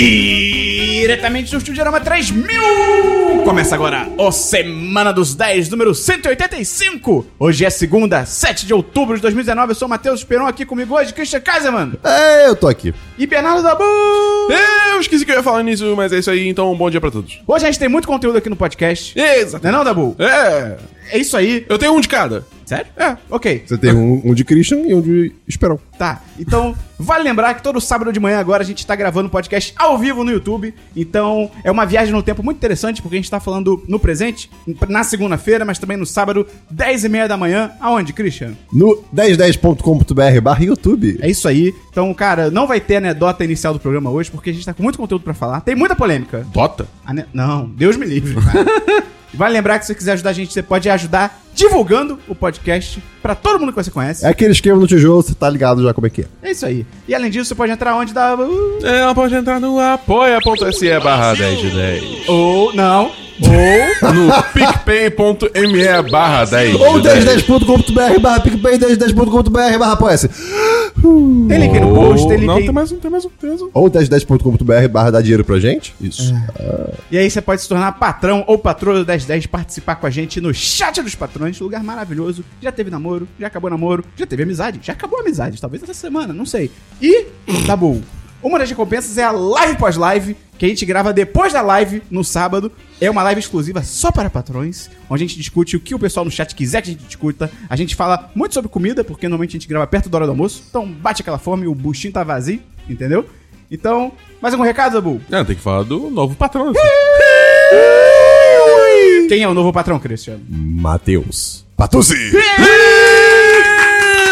Diretamente do Estudiorama 3000! Começa agora o Semana dos 10, número 185! Hoje é segunda, 7 de outubro de 2019. Eu sou o Matheus Esperon, aqui comigo hoje, Christian Kaiserman É, eu tô aqui. e Bernardo Dabu! Eu esqueci que eu ia falar nisso, mas é isso aí, então bom dia pra todos. Hoje a gente tem muito conteúdo aqui no podcast. Exato. Não é não, Dabu? É, É isso aí. eu tenho um de cada. Sério? É. Ok. Você tem um, um de Christian e um de Esperão. Tá, então vale lembrar que todo sábado de manhã agora a gente tá gravando um podcast ao vivo no YouTube. Então é uma viagem no tempo muito interessante, porque a gente tá falando no presente, na segunda-feira, mas também no sábado, 10 e meia da manhã. Aonde, Christian? No 1010.com.br barra YouTube. É isso aí. Então, cara, não vai ter anedota inicial do programa hoje, porque a gente tá com muito conteúdo pra falar. Tem muita polêmica. Dota? Ane- Não, Deus me livre, cara. Vale lembrar que se você quiser ajudar a gente, você pode ajudar divulgando o podcast pra todo mundo que você conhece. É aquele esquema no tijolo, você tá ligado já como é que é. É isso aí. E além disso, você pode entrar onde dá. Ela pode entrar no apoia.se barra 10 de 10. Ou. Não. Ou no picpay.me barra 10 Ou de 10. 1010.com.br barra PicPay, 1010.com.br barra apoia-se. Tem link no post, tem link Não, aí. tem mais um, tem mais um, tem mais um. Ou 1010.com.br barra dar dinheiro pra gente. Isso. E aí você pode se tornar patrão ou patroa do 1010, participar com a gente no chat dos patrões, lugar maravilhoso. Já teve namoro, já acabou namoro, já teve amizade, já acabou a amizade, talvez essa semana, não sei. E, tá bom. Uma das recompensas é a live pós-live, que a gente grava depois da live, no sábado. É uma live exclusiva só para patrões, onde a gente discute o que o pessoal no chat quiser que a gente discuta. A gente fala muito sobre comida, porque normalmente a gente grava perto da hora do almoço. Então bate aquela fome, o buchinho tá vazio, entendeu? Então, mais algum recado, Zabu? Ah, tem que falar do novo patrão. Quem é o novo patrão, Cristiano? Matheus. Patuzzi!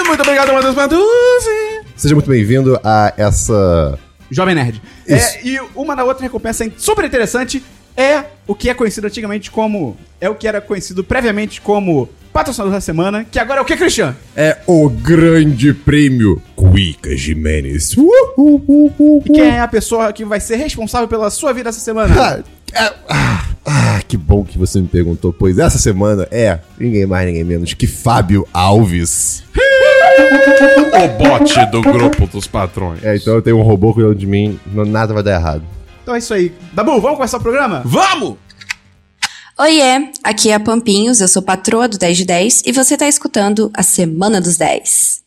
Muito obrigado, Matheus Patuzzi. Seja muito bem-vindo a essa... Jovem Nerd. Isso. É, e uma da outra recompensa super interessante é o que é conhecido antigamente como. É o que era conhecido previamente como patrocinador da semana, que agora é o que, Cristiano? É o grande prêmio Cuica Jimenez. Uh, uh, uh, uh, E quem é a pessoa que vai ser responsável pela sua vida essa semana? Ah, é- ah, ah, que bom que você me perguntou, pois essa semana é ninguém mais, ninguém menos que Fábio Alves. O bote do grupo dos patrões. É, então eu tenho um robô cuidando de mim, não- nada vai dar errado. Então é isso aí. Dabu, vamos começar o programa? Vamos! Oiê, aqui é a Pampinhos, eu sou patroa do 10 de 10 e você tá escutando a Semana dos 10.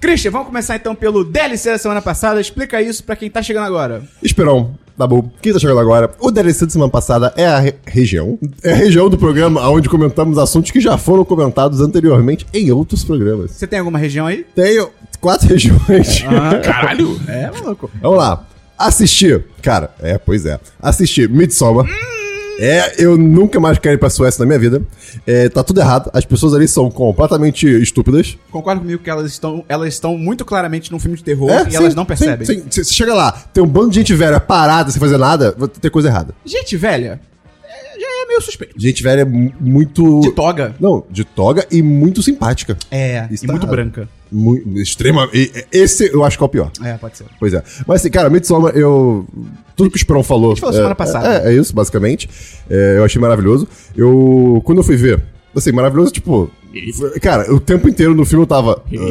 Christian, vamos começar então pelo DLC da semana passada. Explica isso pra quem tá chegando agora. Esperão, Dabu, quem tá chegando agora? O DLC de semana passada é a re- região. É a região do programa onde comentamos assuntos que já foram comentados anteriormente em outros programas. Você tem alguma região aí? Tenho quatro regiões. Caralho! É, maluco. Vamos lá. Assistir. Cara, é, pois é. Assistir Midsommar. É, eu nunca mais quero ir pra Suécia na minha vida. É, tá tudo errado. As pessoas ali são completamente estúpidas. Concordo comigo que elas estão, elas estão muito claramente num filme de terror É, e sim, elas não sim, percebem. sim. Você você chega lá, tem um bando de gente velha parada sem fazer nada, vai ter coisa errada. Gente velha, é, já é meio suspeito. Gente velha é mu- muito. De toga. Não, de toga e muito simpática. É, Isso e tá muito errado. branca. Muito, extrema. e- Esse eu acho que é o pior. É, pode ser. Pois é. Mas assim, cara, Midsommar, eu. Tudo que o Esperão falou. falou é, semana passada. É, é isso, basicamente. É, eu achei maravilhoso. Eu. Quando eu fui ver, assim, maravilhoso, tipo. Cara, o tempo inteiro no filme eu tava. "Ah, o que, que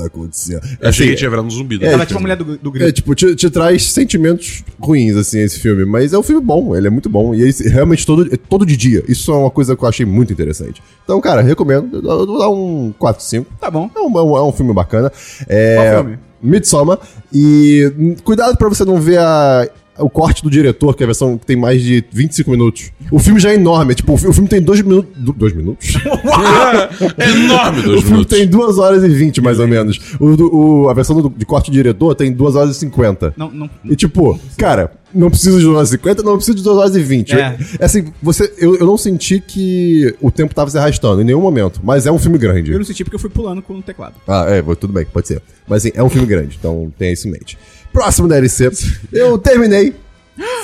tá acontecendo? Eu achei que tinha virado um zumbi. É, Ela né? é tipo a mulher do, do grito. É, tipo, te, te traz sentimentos ruins, assim, esse filme. Mas é um filme bom, ele é muito bom. E esse, realmente todo, é todo de dia. Isso é uma coisa que eu achei muito interessante. Então, cara, recomendo. Eu, eu vou dar um 4, 5. Tá bom. É um, é um, é um filme bacana. É, Qual filme? Midsommar. E cuidado pra você não ver a, o corte do diretor, que é a versão que tem mais de 25 minutos. O filme já é enorme. é Tipo, o fi- o filme tem 2 minutos. 2 minutos? É enorme o dois filme minutos. tem 2 horas e 20, mais ou menos. O, do- o- a versão do- de corte do diretor tem 2 horas e 50. Não, não. E tipo, cara, não precisa de 2 horas e 50, não precisa de 2 horas e 20. É. É assim, você, eu, eu não senti que o tempo tava se arrastando em nenhum momento, mas é um filme grande. Eu não senti porque eu fui pulando com o teclado. Ah, é, tudo bem, pode ser. Mas assim, é um filme grande, então tenha isso em mente. Próximo DLC, eu terminei,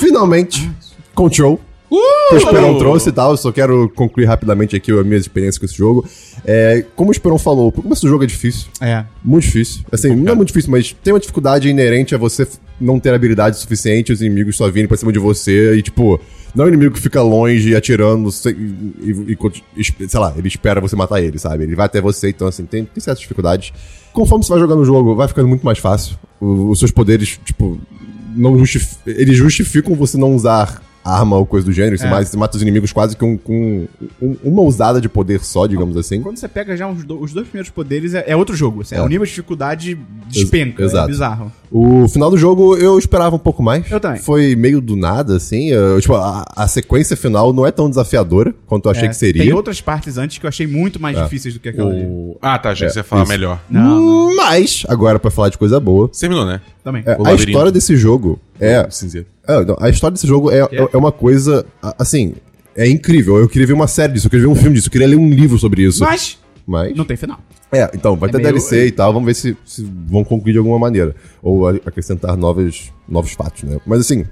finalmente, Control. que o Esperon trouxe e tal. Eu só quero concluir rapidamente aqui a minha experiência com esse jogo. É, como o Esperon falou, o começo do jogo é difícil. É. Muito difícil. Assim, não é muito difícil, mas tem uma dificuldade inerente a você não ter habilidade suficiente, os inimigos só virem pra cima de você e, tipo, não é um inimigo que fica longe atirando sem- e, e- e sei lá, ele espera você matar ele, sabe? Ele vai até você, então, assim, tem, tem certas dificuldades. Conforme você vai jogando o jogo, vai ficando muito mais fácil. O- os seus poderes, tipo, não justif- eles justificam você não usar arma ou coisa do gênero, você, É. você mata os inimigos quase com, com um- uma usada de poder só, digamos assim. Quando você pega já os, do- os dois primeiros poderes, é, é outro jogo. Assim, é. O nível de dificuldade despenca. Ex- exato. É bizarro. O final do jogo eu esperava um pouco mais. Eu também. Foi meio do nada, assim. eu- tipo, a, a sequência final não é tão desafiadora quanto eu achei É, que seria. Tem outras partes antes que eu achei muito mais difíceis do que aquela ali. O... Ah, tá, achei que você ia falar isso. melhor. Não, não, Mas, agora pra falar de coisa boa, Você terminou, né? também. é, a história desse jogo é. Cinzeiro. É, não, a história desse jogo é, é? é uma coisa, a- assim, é incrível. Eu queria ver uma série disso, eu queria ver um filme disso, eu queria ler um livro sobre isso. Mas Mas. não tem final. É, então, vai É ter meio- DLC e tal, vamos ver se, se vão concluir de alguma maneira. Ou acrescentar novos, novos fatos, né? Mas assim,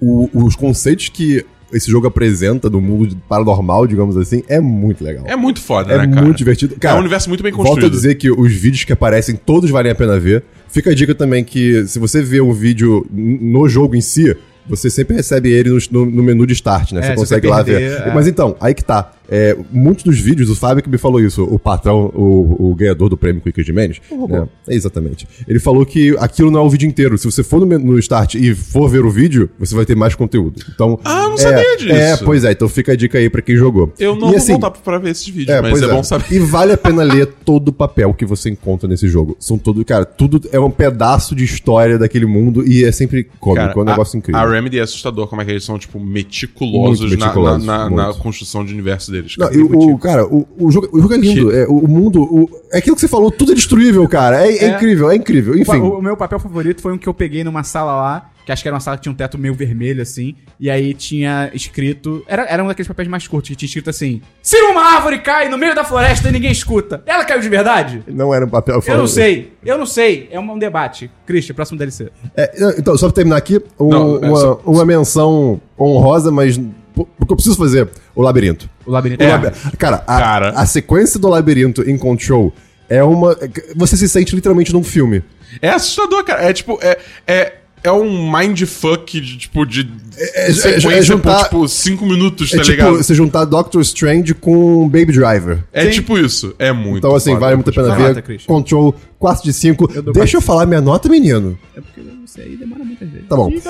o- os conceitos que esse jogo apresenta do mundo paranormal, digamos assim, é muito legal. É muito foda, É né, cara? muito divertido. Cara, é um universo muito bem Volto a construído. dizer que os vídeos que aparecem, todos valem a pena ver. Fica a dica também que se você vê um vídeo no jogo em si, você sempre recebe ele no, no- no menu de start, né? É, você se consegue você lá ver. é. Mas então, aí que tá. É, muitos dos vídeos, o Fábio que me falou isso, o patrão, o, o ganhador do prêmio Quick de Mendes, né? É, exatamente. Ele falou que aquilo não é o vídeo inteiro. Se você for no, no start e for ver o vídeo, você vai ter mais conteúdo. Então, Ah, eu não é, sabia disso. É, pois é. Então fica a dica aí pra quem jogou. Eu não E vou assim, voltar pra ver esses vídeos, mas pois é, bom saber. E vale a pena ler todo o papel que você encontra nesse jogo. São todo, cara, tudo é um pedaço de história daquele mundo e é sempre cômico, Cara, é um negócio a, incrível. A Remedy é assustador como é que eles são, tipo, meticulosos, na- meticulosos, na, na- na muito. construção de universo deles. Não, cara. e o, cara, o, o, jogo, o jogo é lindo. É, o, mundo. o- é aquilo que você falou, tudo é destruível, cara. É, é É. incrível, é incrível. Enfim. O, o meu papel favorito foi um que eu peguei numa sala lá, que acho que era uma sala que tinha um teto meio vermelho, assim, e aí tinha escrito. Era, era um daqueles papéis mais curtos, que tinha escrito assim: Se uma árvore cai no meio da floresta e ninguém escuta, ela caiu de verdade? Não era um papel Eu falando- não sei, eu não sei. É um, um debate. Christian, próximo DLC. É, não, então, só pra terminar aqui, um- Não, é uma, só- uma menção honrosa, mas. Porque eu preciso fazer o labirinto. O labirinto. O É. labi- Cara, a, Cara. a sequência do labirinto em Control é uma. Você se sente literalmente num filme. É assustador, cara. É tipo, é, é, é um mindfuck de, tipo, de é- é sequência juntar- por, tipo, cinco minutos, É tá tipo ligado? você juntar Doctor Strange com Baby Driver. É Sim. tipo isso. É muito Então, assim, foda. vale muito a pena ver. nota. Control 4 de 5. Eu Deixa eu falar minha nota, menino. É porque isso aí demora muitas vezes. Tá bom. Ih.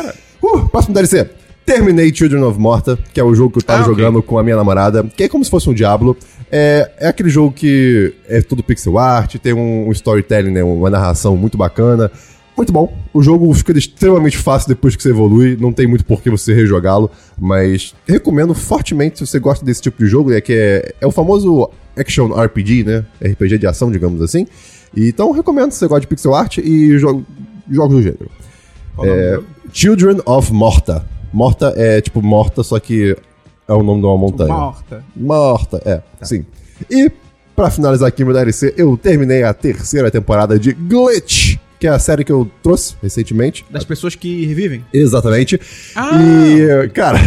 Uh, próximo DLC. Terminei Children of Morta, que é o jogo que eu tava Ah, jogando com a minha namorada, que é como se fosse um Diablo. É, é aquele jogo que é tudo pixel art, tem um, um storytelling, né, uma narração muito bacana. Muito bom. O jogo fica extremamente fácil depois que você evolui, não tem muito por que você rejogá-lo, mas recomendo fortemente se você gosta desse tipo de jogo, né, que é, é o famoso action RPG, né, RPG de ação, digamos assim. E, então recomendo se você gosta de pixel art e jo jogos do gênero. É, Children of Morta. Morta é tipo morta, só que é o nome de uma montanha. Morta. Morta, é, sim. E, pra finalizar aqui meu DLC, eu terminei a terceira temporada de Glitch, que é a série que eu trouxe recentemente. Das pessoas que revivem. Exatamente. E, cara,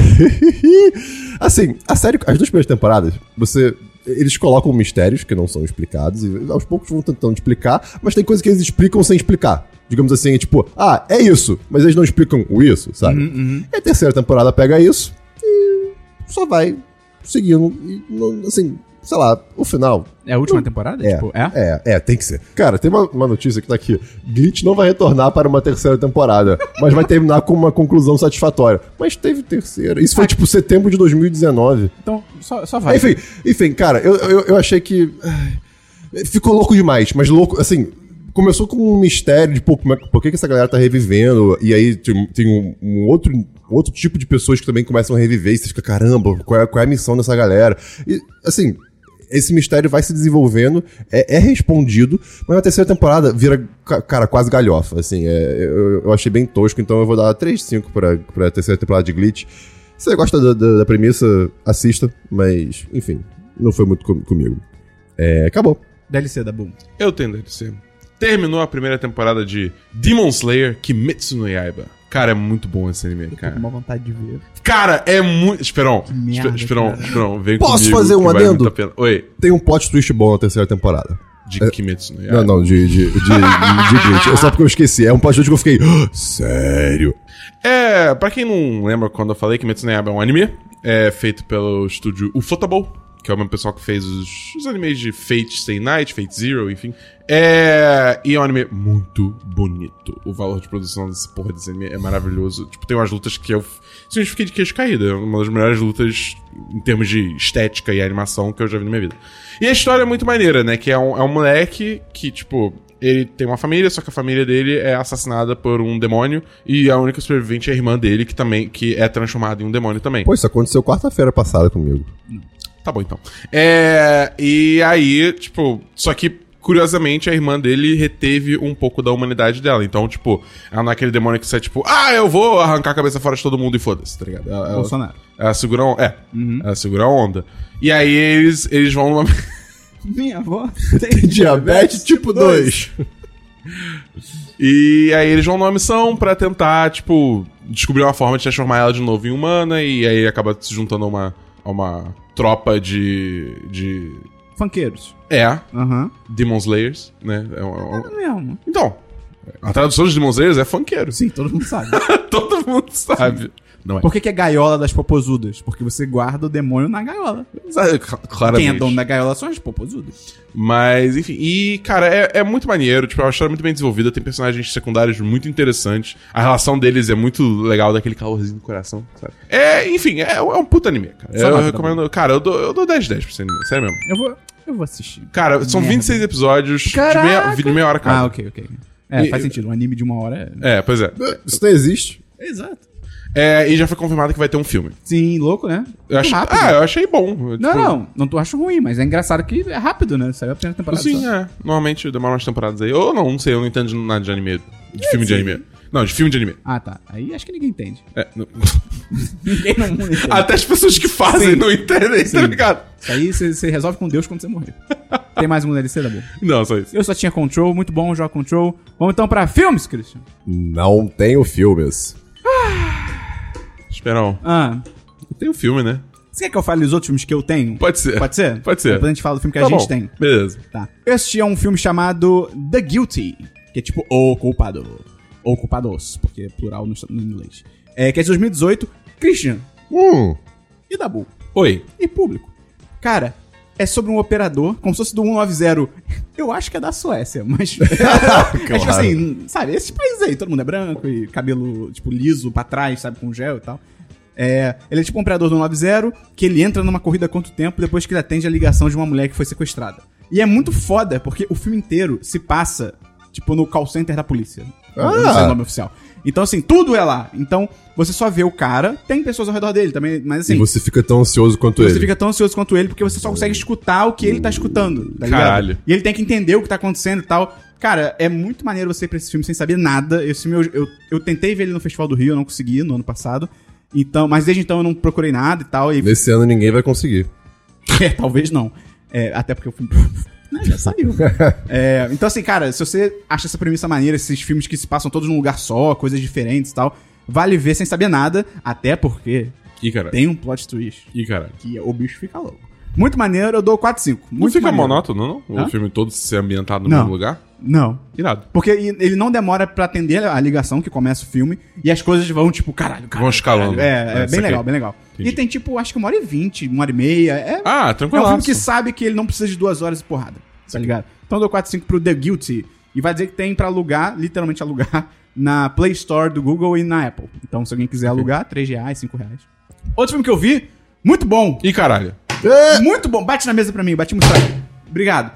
assim, a série, as duas primeiras temporadas, você. Eles colocam mistérios que não são explicados e aos poucos vão tentando explicar, mas tem coisas que eles explicam sem explicar. Digamos assim, tipo, ah, é isso, mas eles não explicam o isso, sabe? E a terceira temporada pega isso e só vai seguindo. E, não- assim, sei lá, o final É a última temporada? é, Tipo, é? é, é, tem que ser. Cara, tem uma, uma notícia que tá aqui. Glitch não vai retornar para uma terceira temporada, mas vai terminar com uma conclusão satisfatória. Mas teve terceira. Isso foi tipo setembro de 2019. Então, só, só vai. Enfim, enfim, cara, eu, eu, eu achei que. Ficou louco demais, mas louco, assim. Começou com um mistério de pô, como é, por que, que essa galera tá revivendo, e aí tem, tem um, um outro, outro tipo de pessoas que também começam a reviver, e você fica, caramba, qual é, qual é a missão dessa galera? E, assim, esse mistério vai se desenvolvendo, é, é respondido, mas na terceira temporada vira, ca- cara, quase galhofa, assim, é, eu, eu achei bem tosco, então eu vou dar 3 de 5 pra, pra terceira temporada de Glitch. Se você gosta da, da- da premissa, assista, mas, enfim, não foi muito com- comigo. É, acabou. DLC da Boom. Eu tenho DLC. Terminou a primeira temporada de Demon Slayer Kimetsu no Yaiba. Cara, é muito bom esse anime, Tô com cara. uma vontade de ver. Cara, é muito. Esperão, merda, Espe- Esperão, cara. Esperão, vem Posso comigo fazer um que vale adendo? muito a pena. Oi, Tem um plot twist bom na terceira temporada. de Kimetsu no Não, Yaiba. não, de, de, de, de, de Bleach. É só porque eu esqueci. É um plot twist que eu fiquei. "Ah, Sério? É, pra quem não lembra quando eu falei que Kimetsu no Yaiba é um anime, é feito pelo estúdio Ufotable, que é o mesmo pessoal que fez os, os animes de Fate Stay Night, Fate Zero, enfim. É, e é um anime muito bonito. O valor de produção desse porra desse anime é maravilhoso. Tipo, tem umas lutas que eu simplesmente fiquei de queixo caído. É uma das melhores lutas em termos de estética e animação que eu já vi na minha vida. E a história é muito maneira, né? Que é um, é um moleque que, tipo, ele tem uma família, só que a família dele é assassinada por um demônio e a única sobrevivente é a irmã dele, que também que é transformada em um demônio também. Pô, isso aconteceu quarta-feira passada comigo. Tá bom, então. É. E aí, tipo, só que. Curiosamente, a irmã dele reteve um pouco da humanidade dela. Então, tipo, ela não é aquele demônio que sai, tipo, ah, eu vou arrancar a cabeça fora de todo mundo e foda-se, tá ligado? Ela, Bolsonaro. ela segura a, on- é, ela segura a onda. E aí eles, eles vão numa. Minha avó Diabetes tipo 2. E aí eles vão numa missão pra tentar, tipo, descobrir uma forma de transformar ela de novo em humana. E aí acaba se juntando a uma, a uma tropa de. de. Funkeiros. É, Aham. Demon Slayers, né? É um- é um- É mesmo. Então, a tradução de Demon Slayers é funkeiro. Sim, todo mundo sabe. Todo mundo sabe. Não é. Por que, que é gaiola das popozudas? Porque você guarda o demônio na gaiola. Claramente. Quem é dono da gaiola são as popozudas. Mas, enfim. E, cara, é, é muito maneiro. Tipo, é uma história muito bem desenvolvida. Tem personagens secundários muito interessantes. A relação deles é muito legal, daquele calorzinho no coração, sabe? É, enfim, é, é um puta anime, cara. Só eu recomendo. Cara, eu dou, eu dou 10 10 pra esse anime. Sério mesmo. Eu vou, eu vou assistir. Cara, são Merda. 26 episódios de meia, de meia hora cada. Ah, ok, ok. É, E- faz sentido. Um anime de uma hora é... É, pois é. Isso não existe. Exato. É, e já foi confirmado que vai ter um filme. Sim, louco, né? Eu acho, rápido. ah, eu achei bom. Não, Tipo, não, não tô acho ruim, mas é engraçado que é rápido, né? Saiu a primeira temporada. Sim, só. é. Normalmente demora umas temporadas aí. Ou não, não sei, eu não entendo nada de anime. De filme de anime. Não, de filme de anime. Ah, tá. Aí acho que ninguém entende. É, não- Ninguém não entende. Até as pessoas que fazem Sim. não entendem, tá Sim. ligado? Isso aí você resolve com Deus quando você morrer. Tem mais um DLC da boa. Não, só isso. Eu só tinha Control, muito bom, jogo Control. Vamos então pra filmes, Christian. Não tenho filmes. Esperão. Ah, Tem um filme, né? você quer que eu fale os outros filmes que eu tenho? Pode ser. Pode ser? Pode ser. Depois a gente fala do filme que Tá a gente bom. tem. Beleza. Tá. Eu assisti a um filme chamado The Guilty, que é tipo O Culpado. Ou Culpados, porque é plural no, no inglês. É, que é de 2018. Christian Hum. e Dabu. Oi. E público. Cara, é sobre um operador, como se fosse do 190. Eu acho que é da Suécia, mas. é tipo assim, sabe, esses países aí, todo mundo é branco e cabelo, tipo, liso pra trás, sabe, com gel e tal. É, ele é tipo um operador do 190 que ele entra numa corrida quanto tempo depois que ele atende a ligação de uma mulher que foi sequestrada. E é muito foda, porque o filme inteiro se passa, tipo, no call center da polícia. Eu não sei Ah. o nome oficial. Então, assim, tudo é lá. Então, você só vê o cara, tem pessoas ao redor dele também, mas assim. E você fica tão ansioso quanto Você ele. fica tão ansioso quanto ele, porque você só consegue escutar o que ele tá escutando, tá ligado? Caralho. E ele tem que entender o que tá acontecendo e tal. Cara, é muito maneiro você ir pra esse filme sem saber nada. Esse filme eu, eu, eu tentei ver ele no Festival do Rio, eu não consegui no ano passado. Então, mas desde então eu não procurei nada e tal. E, Nesse ano ninguém vai conseguir. é, talvez não. É, até porque o filme né, já saiu. É, então, assim, cara, se você acha essa premissa maneira, esses filmes que se passam todos num lugar só, coisas diferentes e tal, vale ver sem saber nada, até porque Ih, caralho. tem um plot twist Ih, caralho. que o bicho fica louco. Muito maneiro, eu dou 4 5. Não Muito fica maneiro. monótono, não? O Hã? filme todo ser ambientado no Não. mesmo lugar? Não. Irado. Porque ele não demora pra atender a ligação que começa o filme e as coisas vão, tipo, caralho, caralho. Vão escalando. caralho. É, É, é, bem legal, bem legal. Entendi. E tem, tipo, acho que uma hora e vinte, uma hora e meia. É, Ah, é tranquilo. um filme que sabe que ele não precisa de duas horas de porrada. Tá ligado? Então eu dou 4 5 pro The Guilty. E vai dizer que tem pra alugar, literalmente alugar, na Play Store do Google e na Apple. Então se alguém quiser alugar, 3 reais, 5 reais. Outro filme que eu vi, muito bom. Ih, caralho. Muito bom. Bate na mesa pra mim, bate muito strike. Obrigado.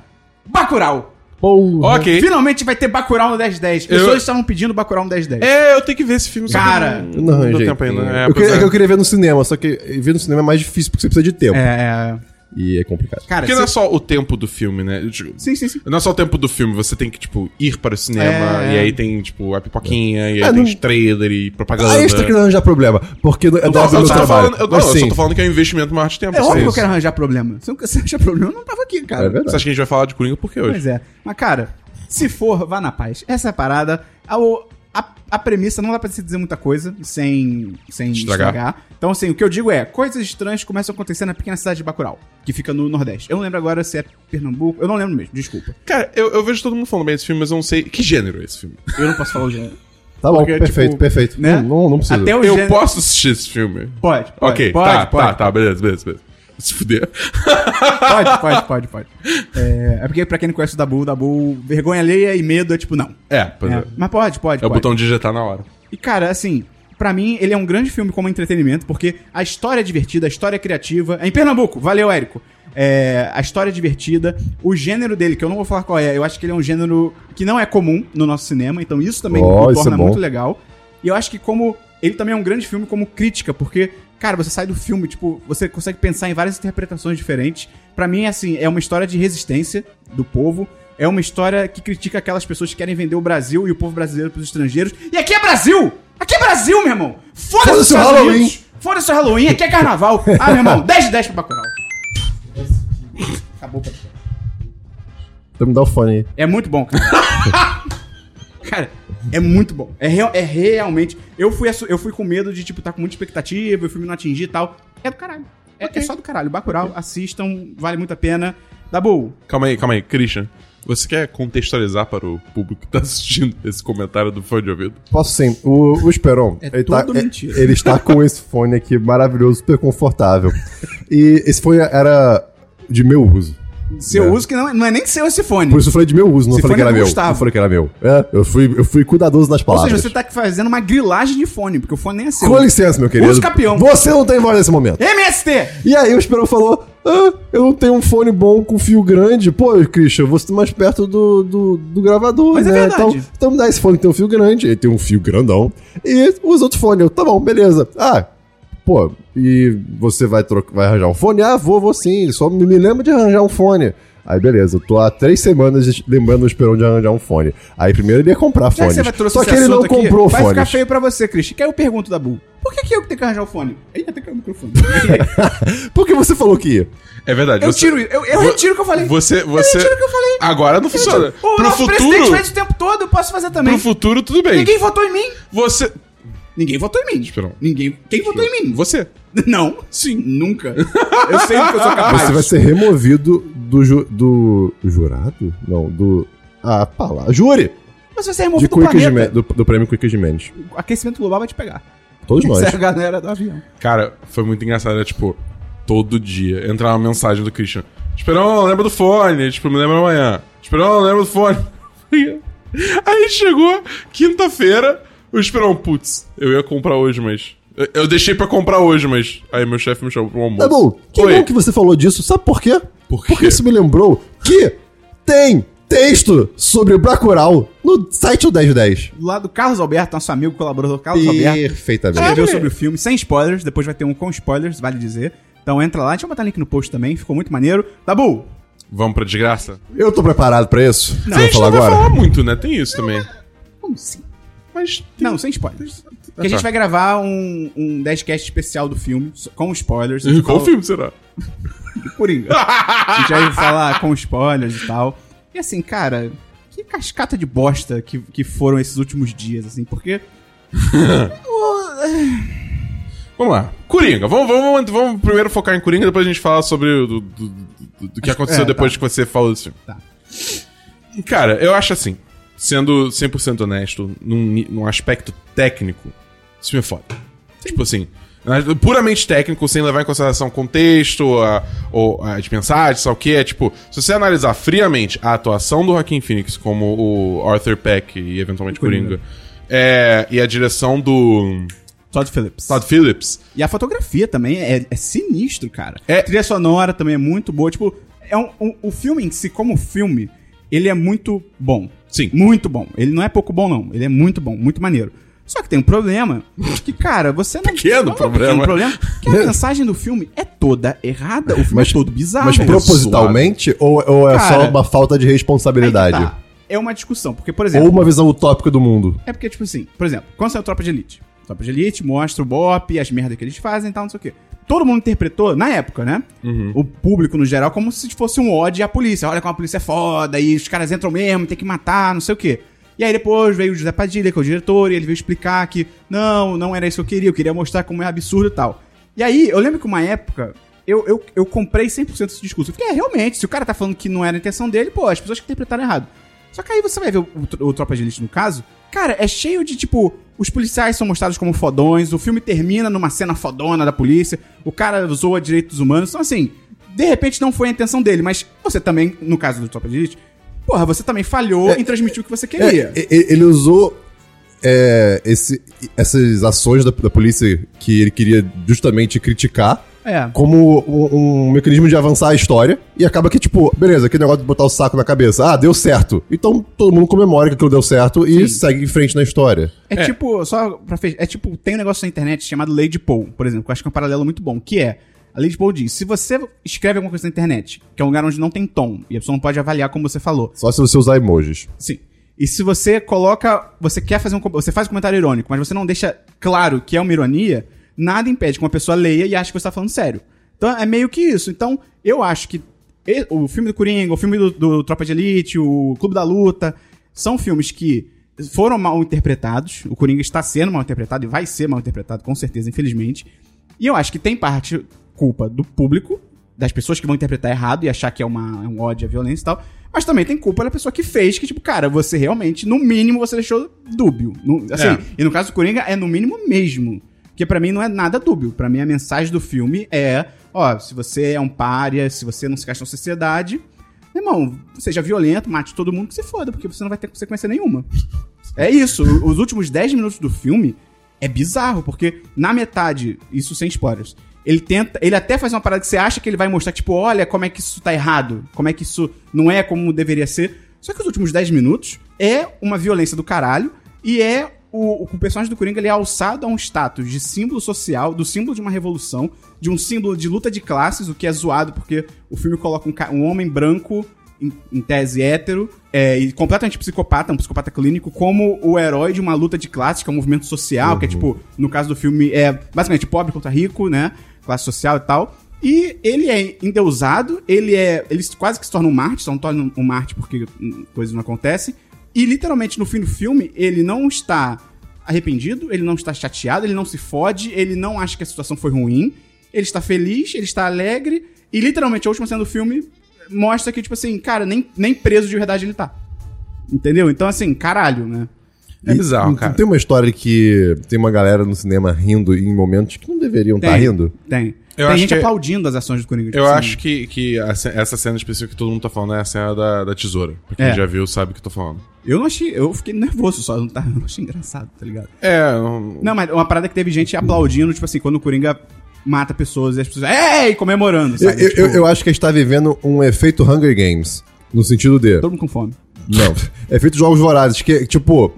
Bacurau. Porra. Ok. Finalmente vai ter Bacurau no 1010. Pessoas Eu- estavam pedindo Bacurau no 1010. É, eu tenho que ver esse filme. Cara, não, Eu não deu tempo ainda. É, eu, pois queria, é. é que eu queria ver no cinema, só que ver no cinema é mais difícil porque você precisa de tempo. É. E é complicado. Cara, Porque não é só o tempo do filme, né? Digo, Sim, sim, sim. Não é só o tempo do filme, você tem que, tipo, ir para o cinema, É. e aí tem, tipo, a pipoquinha, e aí É, tem não- trailer e propaganda. Aí a gente tá querendo arranjar problema, porque não é do eu meu só tô trabalho. falando, eu, não, eu só tô falando que é um investimento maior de tempo. É óbvio que eu quero arranjar problema. Se eu arranjar problema, eu não tava aqui, cara. É verdade. Você acha que a gente vai falar de Coringa por quê hoje? Pois é. Mas, cara, se for, vá na paz. Essa é a parada. A, o- a, a premissa não dá pra se dizer muita coisa sem, sem Estragar. estragar. Então, assim, o que eu digo é: coisas estranhas começam a acontecer na pequena cidade de Bacurau, que fica no Nordeste. Eu não lembro agora se é Pernambuco. Eu não lembro mesmo, desculpa. Cara, eu, eu vejo todo mundo falando bem desse filme, mas eu não sei que gênero é esse filme. Eu não posso falar o gênero. Tá bom, Porque, perfeito, tipo, perfeito. né? Não, não, não precisa. Até o Eu gênero. posso assistir esse filme? Pode, pode. ok, pode, tá, pode, tá, tá, beleza, beleza, beleza. Se fuder. Pode, pode, pode, pode. É, é porque, pra quem não conhece o Dabu, o Dabu, vergonha alheia e medo é tipo, não. É, pois é. É, Mas pode, pode, É o pode. botão de digitar na hora. E, cara, assim, pra mim, ele é um grande filme como entretenimento, porque a história é divertida, a história é criativa. É em Pernambuco, valeu, Érico. É, a história é divertida, o gênero dele, que eu não vou falar qual é, eu acho que ele é um gênero que não é comum no nosso cinema, então isso também Ó, o isso torna é muito legal. E eu acho que como ele também é um grande filme como crítica, porque, cara, você sai do filme, tipo, você consegue pensar em várias interpretações diferentes. Pra mim, assim, é uma história de resistência do povo. É uma história que critica aquelas pessoas que querem vender o Brasil e o povo brasileiro pros estrangeiros. E aqui é Brasil! Aqui é Brasil, meu irmão! Foda-se os o Halloween. Unidos! Foda-se o Halloween, aqui é carnaval! Ah, meu irmão, 10 de 10 pra Bacurau. Acabou pra Então me dá o fone aí. É muito bom, cara. cara, é muito bom. É, real- é realmente. Eu fui, eu fui com medo de, tipo, tá com muita expectativa, o filme não atingir e tal. É do caralho. É, é só do caralho. Bacurau, assistam, vale muito a pena. Dabu, Calma aí, calma aí, Christian. Você quer contextualizar para o público que tá assistindo esse comentário do fone de ouvido? Posso sim. O, o Esperon, É ele, tá, tudo é- mentira. ele está com esse fone aqui maravilhoso, super confortável. E esse fone era de meu uso. Seu É. uso que não é, não é nem seu esse fone. Por isso eu falei de meu uso, não Esse falei que era é meu. Gustavo. Não falei que era meu. É, eu fui, eu fui cuidadoso nas Ou palavras. seja, você tá fazendo uma grilagem de fone, porque o fone nem é seu. Com licença, meu querido. Uso campeão. Você não tem voz nesse momento. MST! E aí o Esperão falou: Ah, eu não tenho um fone bom com fio grande. Pô, Christian, você tá mais perto do, do, do gravador, Mas é né? verdade. então, então me dá esse fone que tem um fio grande. Ele tem um fio grandão. E os outros fones. Eu, tá bom, beleza. Ah, pô, e você vai, trocar, vai arranjar um fone? Ah, vou, vou sim. Só me, me lembra de arranjar um fone. Aí, beleza, eu tô há três semanas lembrando o Esperão de arranjar um fone. Aí, primeiro ele ia comprar que fone. vai Só que ele não aqui, comprou vai fone. ficar feio pra você, Christian. Que aí eu pergunto, Dabu, por que, que eu que tenho que arranjar o fone? Aí até caiu o microfone. Porque você falou que ia. É verdade. Eu você- tiro, eu, eu retiro o que eu falei. Você, você... retiro o que eu falei. Agora não funciona. O Pro nosso presidente futuro... fez o tempo todo, eu posso fazer também. Pro futuro, tudo bem. Ninguém votou em mim. Você... Ninguém votou em mim. Esperão. Ninguém. Quem votou em mim? Você. Não. Sim. Nunca. Eu sei que eu sou capaz. Você vai ser removido do, ju- do jurado? Não, do. Ah, palavra. Júri! Mas você é De removido do planeta. do, do prêmio Quick de Mendes. O aquecimento global vai te pegar. Todos nós. Essa é a galera do avião. Cara, foi muito engraçado. Era tipo, todo dia entrar uma mensagem do Christian. Esperão, lembra do fone. Tipo, me lembra amanhã. Esperão, lembra do fone. Aí chegou quinta-feira. O Esperão, putz, eu ia comprar hoje, mas. eu- deixei pra comprar hoje, mas. Aí meu chefe me chamou pro almoço. Tá bom, que Oi. bom que você falou disso. Sabe por quê? Por quê? Porque isso me lembrou que tem texto sobre o Bacurau no site o 1010. Do lado do Carlos Alberto, nosso amigo colaborador Carlos Alberto. Perfeitamente. Escreveu sobre o filme, sem spoilers. Depois vai ter um com spoilers, vale dizer. Então entra lá, deixa eu botar link no post também, ficou muito maneiro. Dabu, Vamos pra desgraça? Eu tô preparado pra isso. Não. a gente vai não falar vai agora? falar muito, né? Tem isso também. como assim? Mas. Não, sem spoilers. Porque a gente vai gravar um, um 10cast especial do filme, com spoilers. A Qual fala- filme será? Coringa. a gente vai falar com spoilers e tal. E assim, cara, que cascata de bosta que, que foram esses últimos dias, assim, porque. Vamos lá. Coringa. Vamos, vamos, vamos primeiro focar em Coringa, depois a gente fala sobre o do, do- do- do que aconteceu É, depois tá. que você falou desse filme. Tá. Cara, eu acho assim, sendo 100% honesto, num, num aspecto técnico, esse filme é foda. Tipo assim, puramente técnico, sem levar em consideração contexto, a, ou as mensagens, sabe o que? É tipo, se você analisar friamente a atuação do Joaquin Phoenix como o Arthur Peck e eventualmente Coringa. Coringa, é, e a direção do Todd Phillips. Todd Phillips, E a fotografia também é, é sinistro, cara. É. A trilha sonora também é muito boa. Tipo, é um, um- o filme em si, como filme, ele é muito bom. Sim. Muito bom. Ele não é pouco bom, não. Ele é muito bom, muito maneiro. Só que tem um problema que, cara, você não... Pequeno não é um problema. pequeno problema. Que a mensagem do filme é toda errada. O filme Mas- é todo bizarro. Mas É propositalmente ou, ou é Cara, só uma falta de responsabilidade? tá. É uma discussão, porque, por exemplo... Ou uma visão utópica do mundo? É porque, tipo assim, por exemplo, quando saiu Tropa de Elite? Tropa de Elite mostra o Bop, as merdas que eles fazem e tal, não sei o quê. Todo mundo interpretou, na época, né? O público, no geral, como se fosse um ódio à polícia. Olha como a polícia é foda, e os caras entram mesmo, tem que matar, não sei o quê. E aí depois veio o José Padilha, que é o diretor, e ele veio explicar que não, não era isso que eu queria, eu queria mostrar como é absurdo e tal. E aí, eu lembro que uma época, eu, eu, eu comprei 100% desse discurso. Eu fiquei, é, realmente, se o cara tá falando que não era a intenção dele, pô, as pessoas que interpretaram errado. Só que aí você vai ver o, o, Tropa de Elite no caso, cara, é cheio de, tipo, os policiais são mostrados como fodões, o filme termina numa cena fodona da polícia, o cara zoa direitos humanos, então assim, de repente não foi a intenção dele, mas você também, no caso do Tropa de Elite, porra, você também falhou em transmitir o que você queria. É, ele usou é, esse- essas ações da, da polícia que ele queria justamente criticar É. como um, um mecanismo de avançar a história. E acaba que, tipo, beleza, aquele negócio de botar o saco na cabeça. Ah, deu certo. Então todo mundo comemora que aquilo deu certo e Sim. segue em frente na história. É, tipo, só pra fechar, é tipo, tem um negócio na internet chamado Lady Poe, por exemplo, que eu acho que é um paralelo muito bom, que é, a Lady Poe diz, se você escreve alguma coisa na internet, que é um lugar onde não tem tom, e a pessoa não pode avaliar como você falou, Só se você usar emojis. sim. E se você coloca, você quer fazer um, você faz um comentário irônico, mas você não deixa claro que é uma ironia, nada impede que uma pessoa leia e ache que você tá falando sério. Então é meio que isso. Então, eu acho que o filme do Coringa, o filme do, do Tropa de Elite, o Clube da Luta, são filmes que foram mal interpretados. O Coringa está sendo mal interpretado e vai ser mal interpretado, com certeza, infelizmente. E eu acho que tem parte culpa do público, das pessoas que vão interpretar errado e achar que é, uma, é um ódio à violência e tal. Mas também tem culpa da pessoa que fez, que, tipo, cara, você realmente, no mínimo, você deixou dúbio. No- assim, É. e no caso do Coringa, é no mínimo mesmo. Porque pra mim não é nada dúbio. Pra mim a mensagem do filme é: ó, se você é um pária, se você não se encaixa na sociedade, irmão, seja violento, mate todo mundo que se foda, porque você não vai ter consequência nenhuma. É isso. Os últimos 10 minutos do filme é bizarro, porque na metade, isso sem spoilers, ele tenta. Ele até faz uma parada que você acha que ele vai mostrar, tipo, olha como é que isso tá errado, como é que isso não é como deveria ser. Só que os últimos 10 minutos é uma violência do caralho e é o, o personagem do Coringa ele é alçado a um status de símbolo social, do símbolo de uma revolução, de um símbolo de luta de classes, o que é zoado porque o filme coloca um, um homem branco em, em tese hétero, é, e completamente psicopata, um psicopata clínico, como o herói de uma luta de classes, que é um movimento social, que é tipo, no caso do filme, é basicamente pobre contra rico, né? Classe social e tal. E ele é endeusado, ele é. Ele quase que se torna um Marte, só não torna um Marte porque coisas não acontecem. E literalmente no fim do filme, ele não está arrependido, ele não está chateado, ele não se fode, ele não acha que a situação foi ruim, ele está feliz, ele está alegre, e literalmente a última cena do filme mostra que, tipo assim, cara, nem, nem preso de verdade ele tá. Entendeu? Então, assim, caralho, né? É bizarro, E cara. Tem uma história que tem uma galera no cinema rindo em momentos que não deveriam estar Tem, rindo. Tem. Eu tem acho gente que- aplaudindo as ações do Coringa. Eu tipo acho assim. que, que ce- essa cena específica que todo mundo tá falando é a cena da, da tesoura. Pra quem É. já viu, sabe o que eu tô falando. Eu não achei. Eu fiquei nervoso só. Eu não, tá, eu não achei engraçado, tá ligado? É, não- Não, mas uma parada que teve gente aplaudindo, tipo assim, quando o Coringa mata pessoas e as pessoas. Ei! Comemorando, Eu, sabe? eu- Tipo, eu- eu acho que a gente tá vivendo um efeito Hunger Games. No sentido de. Todo mundo com fome. Não. Efeito Jogos Vorazes, que, tipo.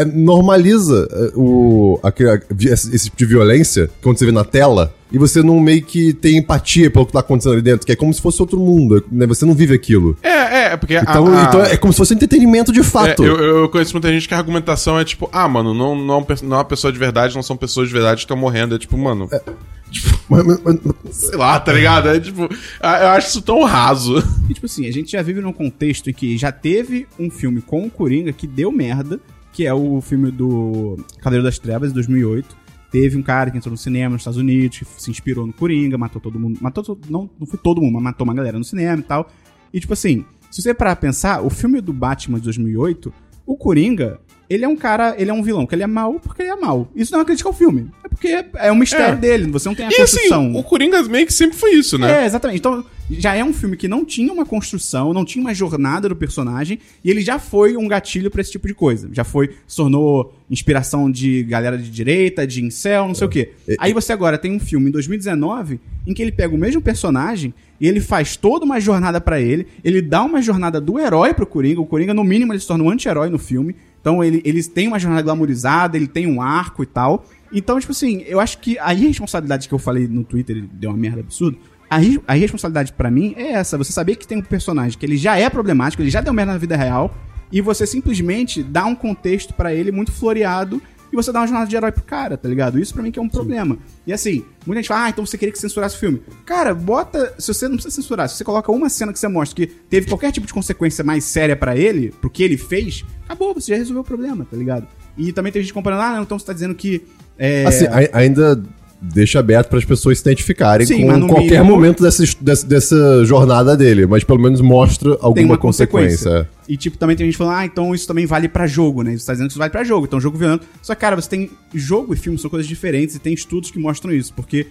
É, normaliza é, o, aquele- a- esse, tipo de violência quando você vê na tela e você não meio que tem empatia pelo que tá acontecendo ali dentro, que é como se fosse outro mundo, né? Você não vive aquilo. é, é, porque. a- Então, a- então é como se fosse entretenimento de É, fato. eu, eu conheço muita gente que a argumentação é tipo, ah, mano, não, não, é não é uma pessoa de verdade, não são pessoas de verdade que estão morrendo. É tipo, mano. Mas- mas- mas- Sei lá, tá ligado? É tipo. Eu acho isso tão raso. E, tipo assim, a gente já vive num contexto em que já teve um filme com o Coringa que deu merda, que é o filme do Cavaleiro das Trevas, de 2008. Teve um cara que entrou no cinema nos Estados Unidos, que se inspirou no Coringa, matou todo mundo. Matou, to- não, não foi todo mundo, mas matou uma galera no cinema e tal. E, tipo assim, se você parar pra pensar, o filme do Batman de 2008, o Coringa, ele é um cara, ele é um vilão, que ele é mau porque ele é mau. Isso não é uma crítica ao filme. É porque é um mistério É. dele, você não tem a E assim, construção. o Coringa meio que sempre foi isso, né? É, exatamente. Então, já é um filme que não tinha uma construção, não tinha uma jornada do personagem, e ele já foi um gatilho pra esse tipo de coisa. Já foi, se tornou inspiração de galera de direita, de incel, não sei o quê. Aí você agora tem um filme em 2019 em que ele pega o mesmo personagem e ele faz toda uma jornada pra ele, ele dá uma jornada do herói pro Coringa, o Coringa no mínimo ele se torna um anti-herói no filme. Então ele, eles têm uma jornada glamourizada, ele tem um arco e tal. Então, tipo assim, eu acho que a irresponsabilidade que eu falei no Twitter, ele deu uma merda absurda. A, a irresponsabilidade pra mim é essa, você saber que tem um personagem que ele já é problemático, ele já deu merda na vida real, e você simplesmente dá um contexto pra ele muito floreado e você dá uma jornada de herói pro cara, tá ligado? Isso pra mim que é um problema. E assim, muita gente fala, ah, então você queria que censurasse o filme. Cara, bota. Se você não precisa censurar, se você coloca uma cena que você mostra que teve qualquer tipo de consequência mais séria pra ele, pro que ele fez, acabou, você já resolveu o problema, tá ligado? E também tem gente comparando, ah, não, então você tá dizendo que. É, Assim, ai- ainda deixa aberto para as pessoas se identificarem Sim, com qualquer mínimo- momento dessa, dessa, dessa jornada dele, mas pelo menos mostra alguma consequência. consequência. E tipo, também tem gente falando, ah, então isso também vale pra jogo, né? Você tá dizendo que isso vale pra jogo, então jogo violento. Só que, cara, você tem jogo e filme são coisas diferentes e tem estudos que mostram isso, porque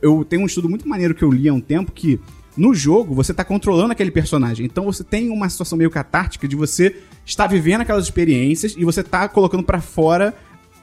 eu tenho um estudo muito maneiro que eu li há um tempo que no jogo você tá controlando aquele personagem. Então você tem uma situação meio catártica de você estar vivendo aquelas experiências e você tá colocando pra fora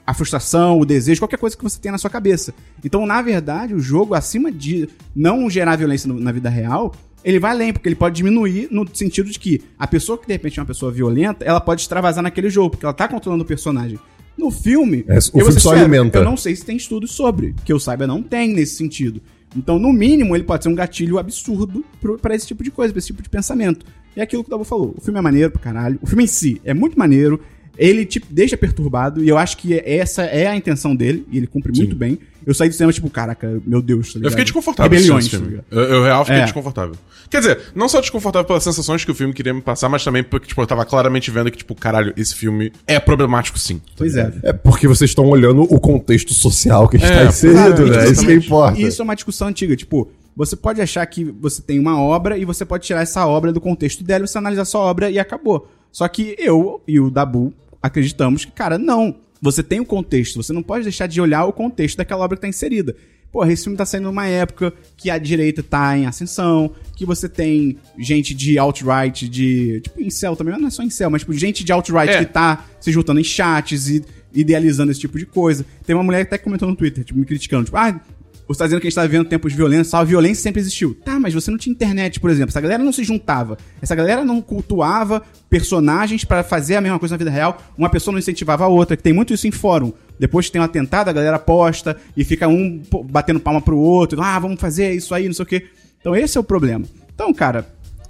a frustração, o desejo, qualquer coisa que você tenha na sua cabeça. Então, na verdade, o jogo, acima de não gerar violência no- na vida real, ele vai além, porque ele pode diminuir no sentido de que a pessoa que de repente é uma pessoa violenta, ela pode extravasar naquele jogo, porque ela tá controlando o personagem. No filme, É, o eu filme só alimenta. Eu não sei se tem estudos sobre, que eu saiba não tem nesse sentido. Então, no mínimo, ele pode ser um gatilho absurdo pra esse tipo de coisa, pra esse tipo de pensamento. E é aquilo que o Dabu falou. O filme é maneiro pra caralho. O filme em si é muito maneiro. Ele te deixa perturbado, e eu acho que essa é a intenção dele, e ele cumpre muito bem. Eu saí do cinema, tipo, caraca, meu Deus, tá Eu fiquei desconfortável Rebeliões, tá? Eu, eu real fiquei É. desconfortável. Quer dizer, não só desconfortável pelas sensações que o filme queria me passar, mas também porque, tipo, eu tava claramente vendo que, tipo, caralho, esse filme é problemático sim. Pois é. É porque vocês estão olhando o contexto social que está É, inserido, né? Isso que importa. E isso é uma discussão antiga. Tipo, você pode achar que você tem uma obra e você pode tirar essa obra do contexto dela e você analisar sua obra e acabou. Só que eu e o Dabu acreditamos que, cara, não. Você tem o contexto, você não pode deixar de olhar o contexto daquela obra que tá inserida. Porra, esse filme tá saindo numa época que a direita tá em ascensão, que você tem gente de alt-right, de. Tipo, incel também, mas não é só incel, mas tipo, gente de alt-right É. que tá se juntando em chats e idealizando esse tipo de coisa. Tem uma mulher que até comentou no Twitter, tipo, me criticando, tipo, ah, você tá dizendo que a gente tá vivendo tempos de violência, só a violência sempre existiu. Tá, mas você não tinha internet, por exemplo. Essa galera não se juntava. Essa galera não cultuava personagens pra fazer a mesma coisa na vida real. Uma pessoa não incentivava a outra, que tem muito isso em fórum. Depois que tem um atentado, a galera posta e fica um batendo palma pro outro. Ah, vamos fazer isso aí, não sei o quê. Então esse é o problema. Então, cara,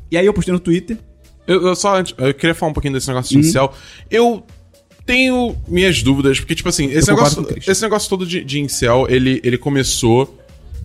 e aí eu postei no Twitter. Eu, eu só eu queria falar um pouquinho desse negócio Uhum. de incel. Eu tenho minhas dúvidas, porque, tipo assim, esse, negócio, esse negócio todo de, de incel, ele, ele começou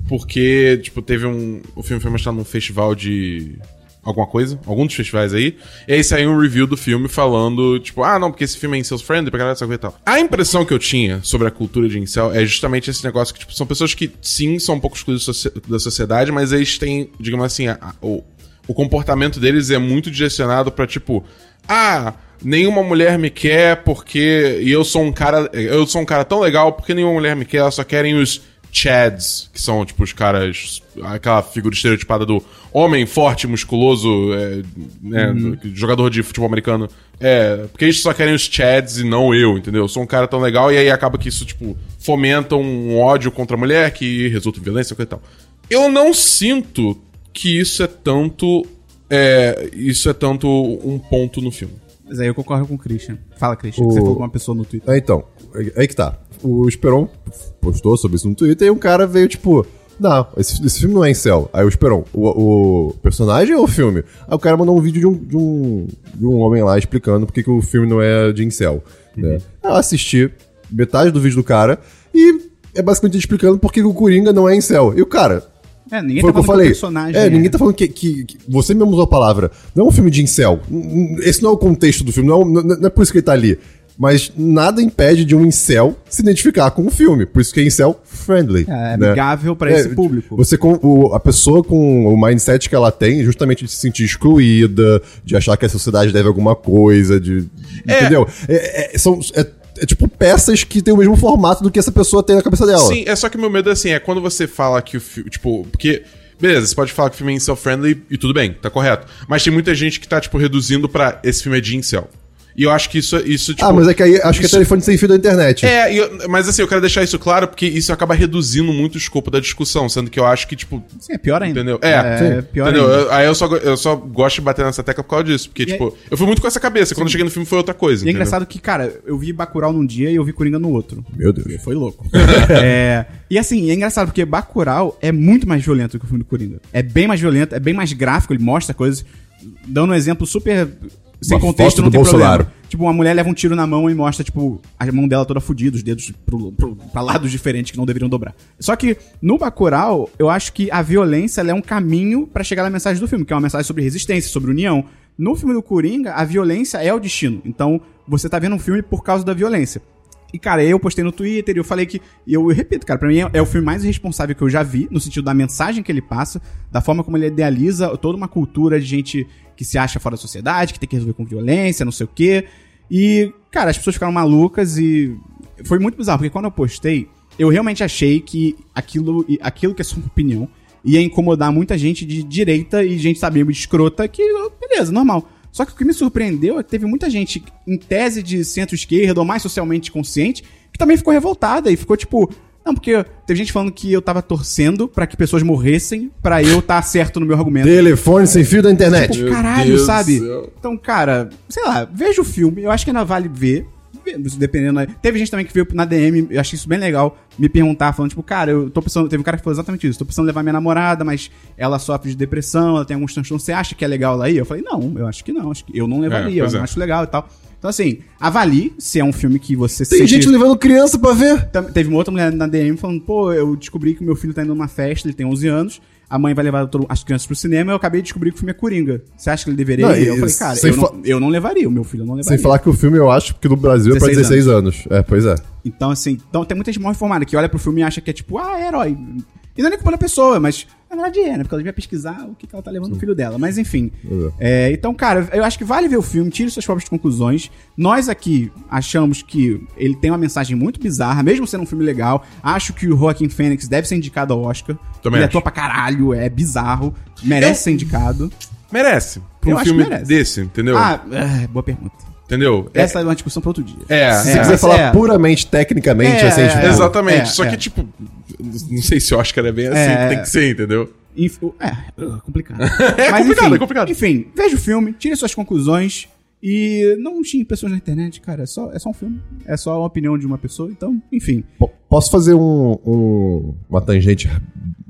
porque, tipo, teve um. O filme foi mostrado num festival de. Alguma coisa, algum dos festivais aí. E aí saiu um review do filme falando, tipo, ah, não, porque esse filme é incel friendly, pra galera essa coisa e tal. A impressão que eu tinha sobre a cultura de incel é justamente esse negócio que, tipo, são pessoas que, sim, são um pouco excluídas da sociedade, mas eles têm, digamos assim, a- a- o, o comportamento deles é muito direcionado pra, tipo, ah, nenhuma mulher me quer porque e eu sou um cara, eu sou um cara tão legal porque nenhuma mulher me quer, elas só querem os chads, que são tipo os caras, aquela figura estereotipada do homem forte, musculoso, é, né, do- jogador de futebol americano. É, porque eles só querem os chads e não eu, entendeu? Eu sou um cara tão legal e aí acaba que isso tipo fomenta um ódio contra a mulher que resulta em violência e tal. Eu não sinto que isso é tanto é, isso é tanto um ponto no filme. Mas aí eu concordo com o Christian. Fala, Christian, que O- você falou com uma pessoa no Twitter. É, então, é- aí que tá. O Esperon postou sobre isso no Twitter e um cara veio tipo. Não, esse, esse filme não é incel. Aí o Esperon, o, o personagem ou o filme? Aí o cara mandou um vídeo de um, de um, de um homem lá explicando porque que o filme não é de incel. Né? Aí eu assisti metade do vídeo do cara e é basicamente explicando por que que o Coringa não é incel. E o cara, É, ninguém foi o que eu falei. o personagem é, ninguém tá falando que, que- que- Você mesmo usou a palavra. Não é um filme de incel. Esse não é o contexto do filme, não é, não é por isso que ele tá ali. Mas nada impede de um incel se identificar com o filme. Por isso que é incel friendly. É, né? amigável pra esse público. Você com o- a pessoa com o mindset que ela tem, justamente de se sentir excluída, de achar que a sociedade deve alguma coisa, de. É. Entendeu? É, é- são, é- é tipo peças que tem o mesmo formato do que essa pessoa tem na cabeça dela. Sim, é só que meu medo é assim, é quando você fala que o filme, tipo, porque beleza, você pode falar que o filme é incel friendly e tudo bem, tá correto. Mas tem muita gente que tá tipo reduzindo pra esse filme é de incel. E eu acho que isso isso tipo ah, mas é que aí acho que é isso- telefone sem fio da internet. É, e eu- mas assim, eu quero deixar isso claro porque isso acaba reduzindo muito o escopo da discussão, sendo que eu acho que, tipo, Sim, é pior ainda. Entendeu? É, é pior entendeu? ainda. Eu- aí eu só, eu só gosto de bater nessa tecla por causa disso. Porque, E tipo, eu fui muito com essa cabeça. Quando eu cheguei no filme foi outra coisa. E é engraçado que, cara, eu vi Bacurau num dia e eu vi Coringa no outro. Meu Deus. Foi louco. É, e assim, é engraçado porque Bacurau é muito mais violento do que o filme do Coringa. É bem mais violento, é bem mais gráfico, ele mostra coisas. Dando um exemplo super. Sem Uma contexto, não tem Bolsonaro. problema. tipo, uma mulher leva um tiro na mão e mostra, tipo, a mão dela toda fodida, os dedos pro, pro, pra lados diferentes que não deveriam dobrar. Só que no Bacurau, eu acho que a violência é um caminho pra chegar na mensagem do filme, que é uma mensagem sobre resistência, sobre união. No filme do Coringa, a violência é o destino. Então, você tá vendo um filme por causa da violência. E, cara, eu postei no Twitter e eu falei que. E eu repito, cara, pra mim é, é o filme mais irresponsável que eu já vi, no sentido da mensagem que ele passa, da forma como ele idealiza toda uma cultura de gente que se acha fora da sociedade, que tem que resolver com violência, não sei o quê. E, cara, as pessoas ficaram malucas e. Foi muito bizarro, porque quando eu postei, eu realmente achei que aquilo, aquilo que é sua opinião ia incomodar muita gente de direita e gente, sabe, escrota, que, beleza, normal. Só que o que me surpreendeu é que teve muita gente em tese de centro-esquerda ou mais socialmente consciente que também ficou revoltada e ficou tipo. Não, porque teve gente falando que eu tava torcendo pra que pessoas morressem pra eu estar tá certo no meu argumento. Telefone sem fio da internet. Tipo, caralho, Deus sabe? céu. Então, cara, sei lá, veja o filme. Eu acho que ainda vale ver. Dependendo. Teve gente também que veio na DM, eu achei isso bem legal, me perguntar, falando, tipo, cara, eu tô pensando. Teve um cara que falou exatamente isso. Tô pensando em levar minha namorada, mas ela sofre de depressão, ela tem alguns transtornos. Você acha que é legal ela ir? Eu falei, não, eu acho que não. Acho que eu não levaria, eu pois não é. acho legal e tal. Então, assim, avalie se é um filme que você Tem sente- gente levando criança pra ver. Teve uma outra mulher na DM falando, pô, eu descobri que o meu filho tá indo numa festa, ele tem 11 anos, a mãe vai levar todo- as crianças pro cinema, eu acabei de descobrir que o filme é Coringa. Você acha que ele deveria Não, ir? Eu falei, cara, eu, fa- não, eu não levaria, o meu filho eu não levaria. Sem falar que o filme eu acho que no Brasil é pra 16 16 anos. É, pois é. Então, assim, então tem muita gente mal informada que olha pro filme e acha que é tipo, ah, é herói. E não é nem culpa da pessoa, mas na verdade é, né? Porque ela devia pesquisar o que, que ela tá levando o filho dela. Mas enfim. É, então, cara, eu acho que vale ver o filme, tire suas próprias conclusões. Nós aqui achamos que ele tem uma mensagem muito bizarra, mesmo sendo um filme legal. Acho que o Joaquin Phoenix deve ser indicado ao Oscar. Também ele acho. atua pra caralho, é bizarro. Merece Eu- ser indicado. Merece. Pra um acho filme que merece. desse, entendeu? Ah, é, boa pergunta. Entendeu? É- Essa é uma discussão pra outro dia. É, Se é. você quiser mas falar é. puramente, tecnicamente, É, assim, é, tipo, Exatamente. é, Só é. que, tipo, não sei se o Oscar é bem assim, É. tem que ser, entendeu? Inf- É, uh, complicado. É Mas, complicado, enfim, é complicado. Enfim, veja o filme, tire suas conclusões e não xingue pessoas na internet, cara. É só, é só um filme. É só a opinião de uma pessoa. Então, enfim. Po- Posso fazer um, um- uma tangente,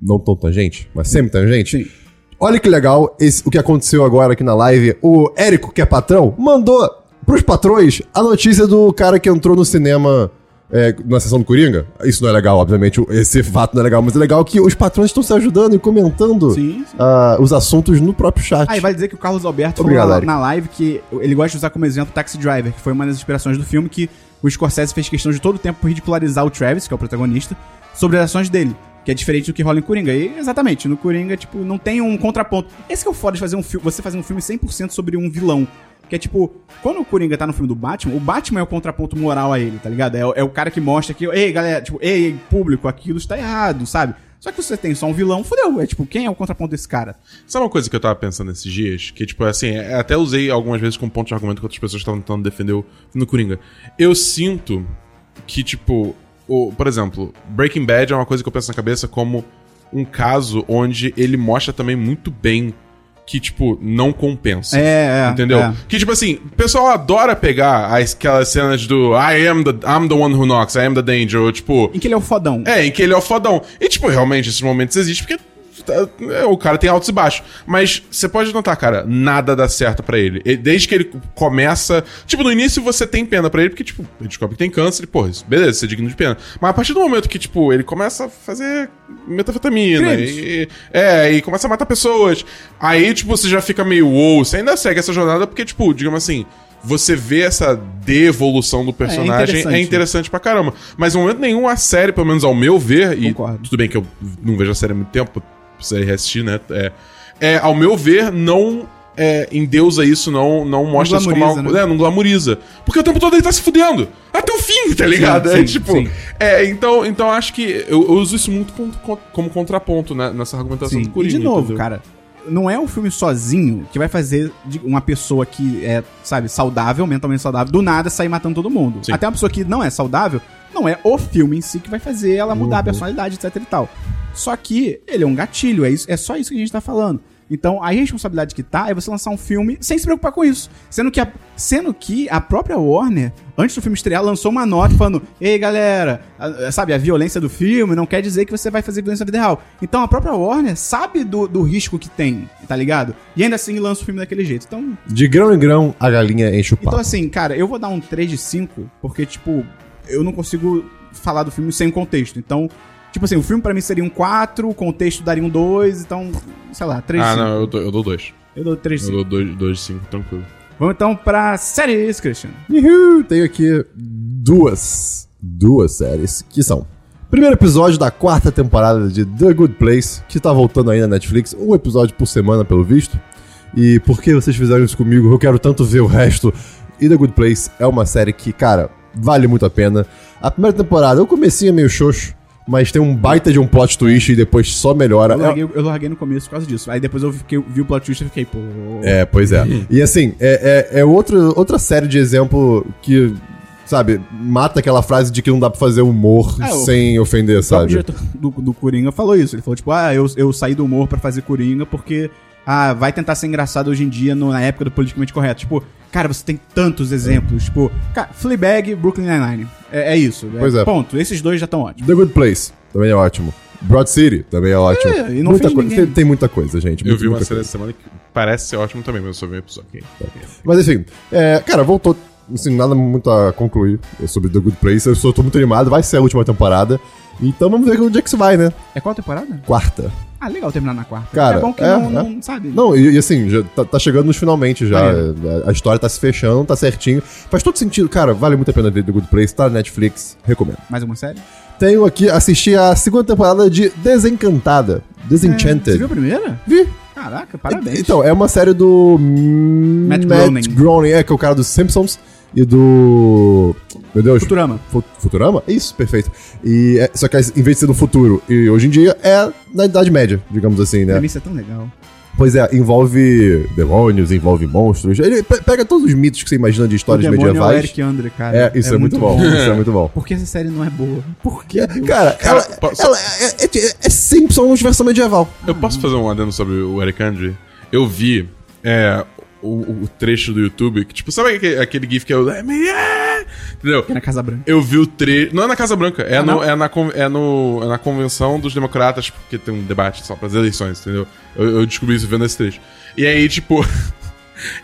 não tão tangente, mas semi-tangente? Sim. Olha que legal esse- o que aconteceu agora aqui na live. O Érico, que é patrão, mandou pros patrões a notícia do cara que entrou no cinema é, na sessão do Coringa. Isso não é legal, obviamente, esse fato não é legal, mas é legal que os patrões estão se ajudando e comentando Sim, sim. ah, os assuntos no próprio chat. Ah, e vale dizer que o Carlos Alberto Obrigado, falou na, na live que ele gosta de usar como exemplo Taxi Driver, que foi uma das inspirações do filme que o Scorsese fez questão de todo o tempo ridicularizar o Travis, que é o protagonista, sobre as ações dele. Que é diferente do que rola em Coringa. E, exatamente, no Coringa, tipo, não tem um contraponto. Esse que é o foda de fazer um filme, você fazer um filme 100% sobre um vilão. Que é tipo, quando o Coringa tá no filme do Batman, o Batman é o contraponto moral a ele, tá ligado? É, o- é o cara que mostra que, ei, galera, tipo, ei, público, aquilo está errado, sabe? Só que você tem só um vilão, fodeu. É tipo, quem é o contraponto desse cara? Sabe uma coisa que eu tava pensando esses dias? Que, tipo, assim, é- até usei algumas vezes como ponto de argumento que outras pessoas estavam tentando defender o no Coringa. Eu sinto que, tipo, o, por exemplo, Breaking Bad é uma coisa que eu penso na cabeça como um caso onde ele mostra também muito bem que, tipo, não compensa. É, é, Entendeu? é. Que, tipo assim, o pessoal adora pegar as- aquelas cenas do I am the, I'm the one who knocks, I am the danger, ou, tipo... Em que ele é o fodão. É, em que ele é o fodão. E, tipo, realmente, esses momentos existem porque o cara tem altos e baixos. Mas você pode notar, cara, nada dá certo pra ele. E Desde que ele começa. Tipo, no início você tem pena pra ele, porque, tipo, ele descobre que tem câncer e, porra, isso, beleza, você é digno de pena. Mas a partir do momento que, tipo, ele começa a fazer metafetamina e. É, e começa a matar pessoas. Aí, tipo, você já fica meio wow. Você ainda segue essa jornada porque, tipo, digamos assim. Você vê essa devolução do personagem é interessante. interessante, pra caramba. Mas em momento nenhum a série, pelo menos ao meu ver, e Concordo. tudo bem que eu não vejo a série há muito tempo, precisaria reassistir, né? É, é, ao meu ver, não é, endeusa isso, não, não mostra isso como algo. né? É, não glamoriza. Porque o tempo todo ele tá se fudendo. Até o fim, tá ligado? sim, é tipo. sim. É, então, então acho que eu, eu uso isso muito como, como contraponto né, nessa argumentação Sim. do E Coringa. de novo, entendeu? cara, não é um filme sozinho que vai fazer de uma pessoa que é, sabe, saudável, mentalmente saudável, do nada sair matando todo mundo. Sim. Até uma pessoa que não é saudável, não é o filme em si que vai fazer ela mudar Uhum. a personalidade, etc e tal. Só que ele é um gatilho, é, isso, é só isso que a gente tá falando. Então, a responsabilidade que tá é você lançar um filme sem se preocupar com isso. Sendo que a, sendo que a própria Warner, antes do filme estrear, lançou uma nota falando: Ei, galera, a- sabe, a violência do filme não quer dizer que você vai fazer violência na vida real. Então, a própria Warner sabe do, do risco que tem, tá ligado? E ainda assim lança o filme daquele jeito. Então, De grão em grão, a galinha enche o papo. então, assim, cara, eu vou dar um 3 de 5, porque, tipo, eu não consigo falar do filme sem contexto. Então, tipo assim, o filme pra mim seria um 4, o contexto daria um 2, então, sei lá, 3 de Ah, 5. não, eu dou, eu dou dois. Eu dou 3 de Eu 5. dou dois, dois de cinco, tranquilo. Vamos então pra séries, Christian. Uhul, tenho aqui duas, duas séries que são. Primeiro episódio da quarta temporada de The Good Place, que tá voltando aí na Netflix, um episódio por semana, pelo visto. E por que vocês fizeram isso comigo? Eu quero tanto ver o resto. E The Good Place é uma série que, cara, vale muito a pena. A primeira temporada, o comecinho é meio xoxo, mas tem um baita de um plot twist e depois só melhora. Eu larguei, eu larguei no começo por causa disso. Aí depois eu fiquei- vi o plot twist e fiquei, pô. É, pois é. E assim, é, é, é outra, outra série de exemplo que, sabe, mata aquela frase de que não dá pra fazer humor É, o- sem ofender, O sabe? diretor do, do Coringa falou isso. Ele falou, tipo, ah, eu, eu saí do humor pra fazer Coringa porque ah, vai tentar ser engraçado hoje em dia no- na época do politicamente correto. Tipo, cara, você tem tantos exemplos. Tipo, cara, Fleabag, Brooklyn Nine-Nine. É, é isso. Pois é. Ponto. Esses dois já estão ótimos. The Good Place também é ótimo. Broad City também é ótimo. É, e não muita coisa, tem, tem muita coisa, gente. Eu muita, vi uma série essa semana que parece ser ótimo também, mas eu só vi um episódio. Mas enfim, é, cara, voltou. Assim, nada muito a concluir sobre The Good Place. Eu só tô muito animado, vai ser a última temporada. Então vamos ver onde é que isso vai, né? É qual temporada? Quarta. Ah, legal terminar na quarta. Cara, é bom que é, não, é. não, sabe? Não, e, e assim, já tá, tá chegando nos finalmente já. A, a história tá se fechando, tá certinho. Faz todo sentido, cara. Vale muito a pena ver The Good Place, tá na Netflix, recomendo. Mais uma série? Tenho aqui, assisti a segunda temporada de Desencantada. Desenchanted. Você viu a primeira? Vi. Caraca, parabéns. Então, é uma série do Matt Matt Groening. Groening, é, que é o cara dos Simpsons e do... Meu Deus. Futurama. Fu- Futurama? Isso, perfeito. E é- só que em vez de ser no futuro, e hoje em dia é na Idade Média, digamos assim, A né? premissa é tão legal. Pois é, envolve demônios, envolve monstros. Ele pe- pega todos os mitos que você imagina de O histórias demônio é o medievais. Eric Andre, cara. É, isso é, muito bom. Isso é muito bom. Por que essa série não é boa? Por que? Cara, ela, posso- ela é, é, é Simpsons versão medieval. Eu posso fazer um adendo sobre o Eric Andre? Eu vi é, o, o trecho do YouTube, que tipo, sabe aquele, aquele gif que é o Let me in? Entendeu? É na Casa Branca. Eu vi o trecho. Não é na Casa Branca, é, Ah, no, é, na, é, no, é na convenção dos democratas, porque tem um debate só pras eleições, entendeu? Eu, eu descobri isso vendo esse trecho. E aí, tipo.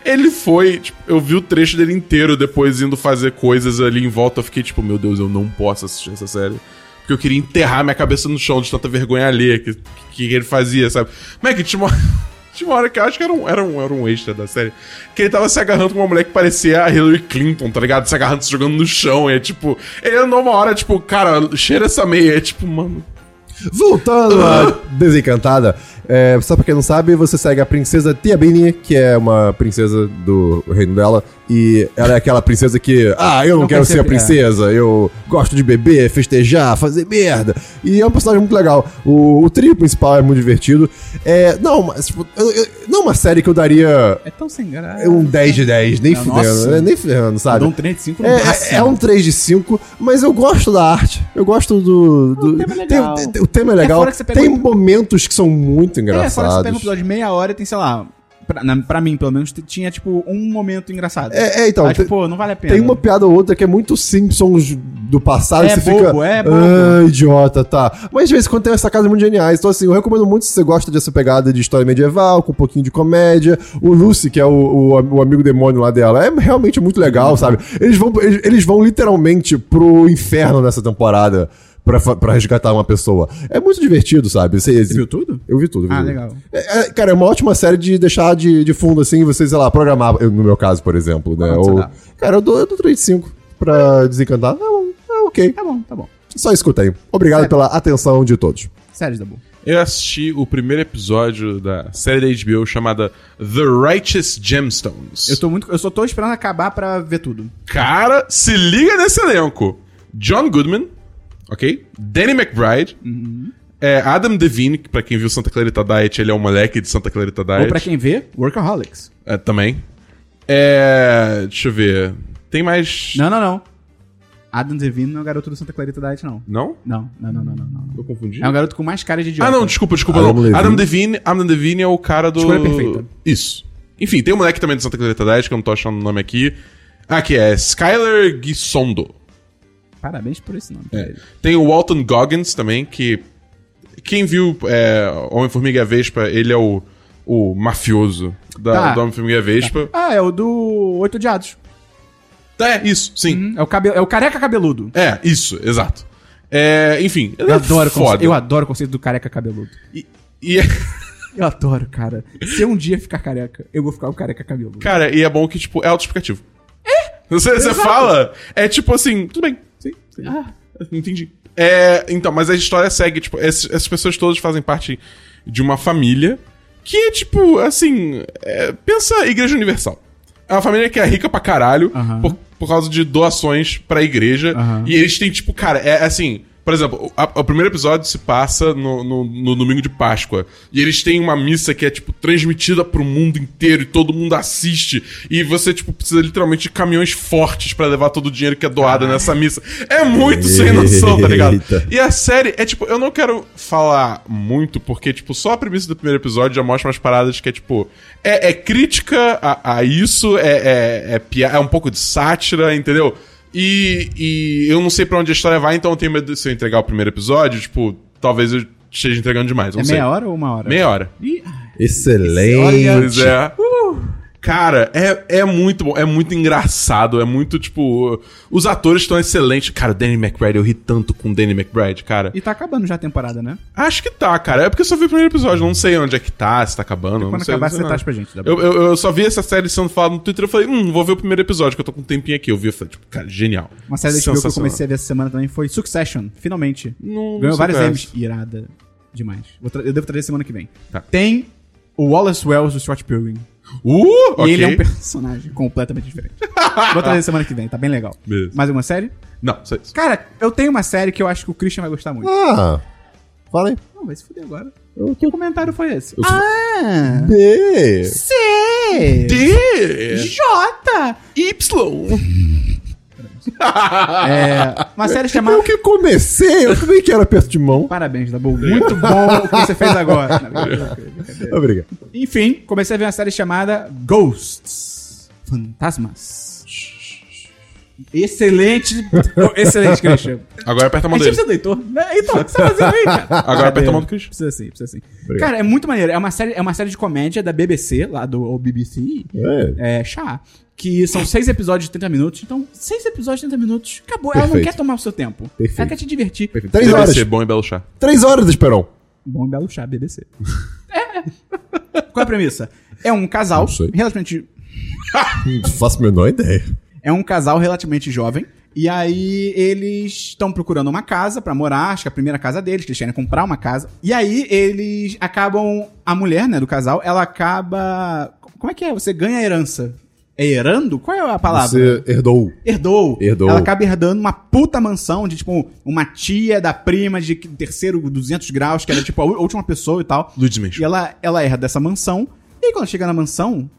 Ele foi, tipo, eu vi o trecho dele inteiro depois indo fazer coisas ali em volta. Eu fiquei tipo, meu Deus, eu não posso assistir essa série. Porque eu queria enterrar minha cabeça no chão de tanta vergonha alheia que, que ele fazia, sabe? Mas é que tinha uma, hora que eu acho que era um, era, um, era um extra da série. Que ele tava se agarrando com uma mulher que parecia a Hillary Clinton, tá ligado? Se agarrando, se jogando no chão. E é tipo, ele andou uma hora, tipo, cara, cheira essa meia. É tipo, mano. Voltando a Desencantada, é, só pra quem não sabe, você segue a princesa Tiabini, que é uma princesa do reino dela, e ela é aquela princesa que, ah, eu não, Não quero quer ser a princesa, eu gosto de beber, festejar, fazer merda. E é um personagem muito legal. O, o trio principal é muito divertido. É, não, mas, tipo, eu- eu- não uma série que eu daria É tão sem graça. um 10 de 10, nem fudendo, né? nem ferrando, sabe? Um 3 de 5 no É, máximo. é, é um 3 de 5, mas eu gosto da arte. Eu gosto do. do- O tema é tem- legal. tem- o tema é legal. pega tem um- momentos que são muito É, fora que você engraçados. pega um episódio de meia hora e tem, sei lá... Pra, na- pra mim, pelo menos, tinha, tipo, um momento engraçado. É, é, então, tipo, tem- pô, não vale a pena. Tem uma piada ou outra que é muito Simpsons do passado. É você bobo, fica. é bobo. Ah, idiota, tá. Mas de vez em quando tem essa casa muito geniais. Então, assim, eu recomendo muito se você gosta dessa pegada de história medieval, com um pouquinho de comédia. O Lucy, que é o, o, o amigo demônio lá dela, é realmente muito legal, sabe? Eles vão, eles, eles vão literalmente pro inferno nessa temporada. Pra, resgatar uma pessoa. É muito divertido, sabe? Você, Você viu tudo? Eu vi tudo. eu vi Ah, tudo. legal. É, é, cara, é uma ótima série de deixar de, de fundo, assim, você, sei lá, programar. eu, no meu caso, por exemplo, né? Ou, dá? cara, eu dou, eu dou 3 de 5 pra desencantar. É, bom, é ok. Tá bom, tá bom. Só tenho. Obrigado Sério? pela atenção de todos. Séries da boa. Eu assisti o primeiro episódio da série da HBO chamada The Righteous Gemstones. Eu tô muito. Eu só tô esperando acabar pra ver tudo. Cara, se liga nesse elenco. John Goodman, ok? Danny McBride. É, Adam Devine, que pra quem viu Santa Clarita Diet, ele é o moleque de Santa Clarita Diet. Ou pra quem vê, Workaholics. É, também. É. Deixa eu ver. Tem mais. Não, não, não. Adam Devine não é o garoto do Santa Clarita Diet, não. Não? Não, não, não, não, não. não. Eu confundi? É um garoto com mais cara de idiota. Ah, não, desculpa, desculpa. Adam não. Levine. Adam Devine, Adam Devine é o cara do... Escolha perfeita. Isso. Enfim, tem um moleque também do Santa Clarita Diet, que eu não tô achando o nome aqui. Ah, que é Skyler Gisondo. Parabéns por esse nome. É. Tem o Walton Goggins também, que... Quem viu é, Homem-Formiga e a Vespa, ele é o, o mafioso da, Tá. do Homem-Formiga e a Vespa. Ah, é o do Oito Odiados. É, isso, sim. É o, cabe... é o careca cabeludo. É, isso, exato. É, enfim, Eu é adoro, foda. eu adoro o conceito do careca cabeludo. E, e é, Eu adoro, cara. Se eu um dia ficar careca, eu vou ficar o careca cabeludo. cara, e é bom que, tipo, é autoexplicativo. É! Você, você fala, é tipo assim, tudo bem. Ah, entendi. É, então, mas a história segue, tipo, esses- essas pessoas todas fazem parte de uma família que é, tipo, assim, é, pensa Igreja Universal. É uma família que é rica pra caralho por, por causa de doações pra igreja. E eles têm, tipo, cara, é assim. Por exemplo, o primeiro episódio se passa no, no, no domingo de Páscoa. E eles têm uma missa que é, tipo, transmitida pro mundo inteiro e todo mundo assiste. E você, tipo, precisa literalmente de caminhões fortes pra levar todo o dinheiro que é doado nessa missa. É muito sem noção, tá ligado? E a série é, tipo, eu não quero falar muito, porque, tipo, só a premissa do primeiro episódio já mostra umas paradas que é, tipo, é, é crítica a, a isso, é, é, é, é um pouco de sátira, entendeu? E, e eu não sei pra onde a história vai, então eu tenho medo de se eu entregar o primeiro episódio, tipo, talvez eu esteja entregando demais. Não É sei. meia hora ou uma hora? Meia hora. Ih, Excelente. Pois é. Cara, é, é muito bom, é muito engraçado, é muito, tipo. Os atores estão excelentes. Cara, o Danny McBride, eu ri tanto com o Danny McBride, cara. E tá acabando já a temporada, né? Acho que tá, cara. É porque eu só vi o primeiro episódio, não sei onde é que tá, se tá acabando. Quando não sei, acabar, você traz pra gente. Tá Eu, eu, eu só vi essa série sendo falada no Twitter e falei, hum, vou ver o primeiro episódio, que eu tô com um tempinho aqui. Eu vi e falei, tipo, cara, genial. Uma série que eu comecei a ver essa semana também foi Succession, finalmente. Não- Ganhou vários sei Emmys. Irada demais. Eu devo trazer semana que vem. Tá. Tem o Wallace Wells do Scott Pilgrim. Uh, E ok. ele é um personagem completamente diferente. Vou trazer semana que vem, tá bem legal. Beleza. Mais uma série? Não, só isso. Cara, eu tenho uma série que eu acho que o Christian vai gostar muito. Ah, fala aí. Não, vai se fuder agora. Que comentário foi esse? sou- Ah! B. C! D, J! Y. É, uma série chamada... Eu que comecei, eu também quero aperto de mão. Parabéns, Dabu. Muito bom o que você fez agora. Obrigado. Enfim, comecei a ver uma série chamada Ghosts. Fantasmas. Excelente. Excelente, Christian. Agora aperta a A mão gente dele. precisa do Heitor. né? Heitor, o que você tá fazendo aí, cara? Agora aperta a mão do Christian. Precisa sim, precisa sim. Obrigado. Cara, é muito maneiro. É uma série, é uma série de comédia da BBC, lá do BBC. É. É, chá. Que são seis episódios de 30 minutos. Então, seis episódios de 30 minutos. Acabou. Ela não Perfeito. quer tomar o seu tempo. Perfeito. Ela quer te divertir. Três Deve horas. ser bom e belo chá. Três horas, Esperão. Bom e belo chá, BBC. é. Qual é a premissa? É um casal Não sei. relativamente Não faço a menor ideia. É um casal relativamente jovem. E aí eles estão procurando uma casa pra morar, acho que é a primeira casa deles, que eles querem comprar uma casa. E aí eles acabam. A mulher, né, do casal, ela acaba. Como é que é? Você ganha herança. É herando? Qual é a palavra? Você herdou. Herdou. Herdou. Ela acaba herdando uma puta mansão de, tipo, uma tia da prima de terceiro 200 graus, que era, tipo, a última pessoa e tal. Luiz Mensch. E ela, ela herda essa mansão. E aí, quando chega na mansão,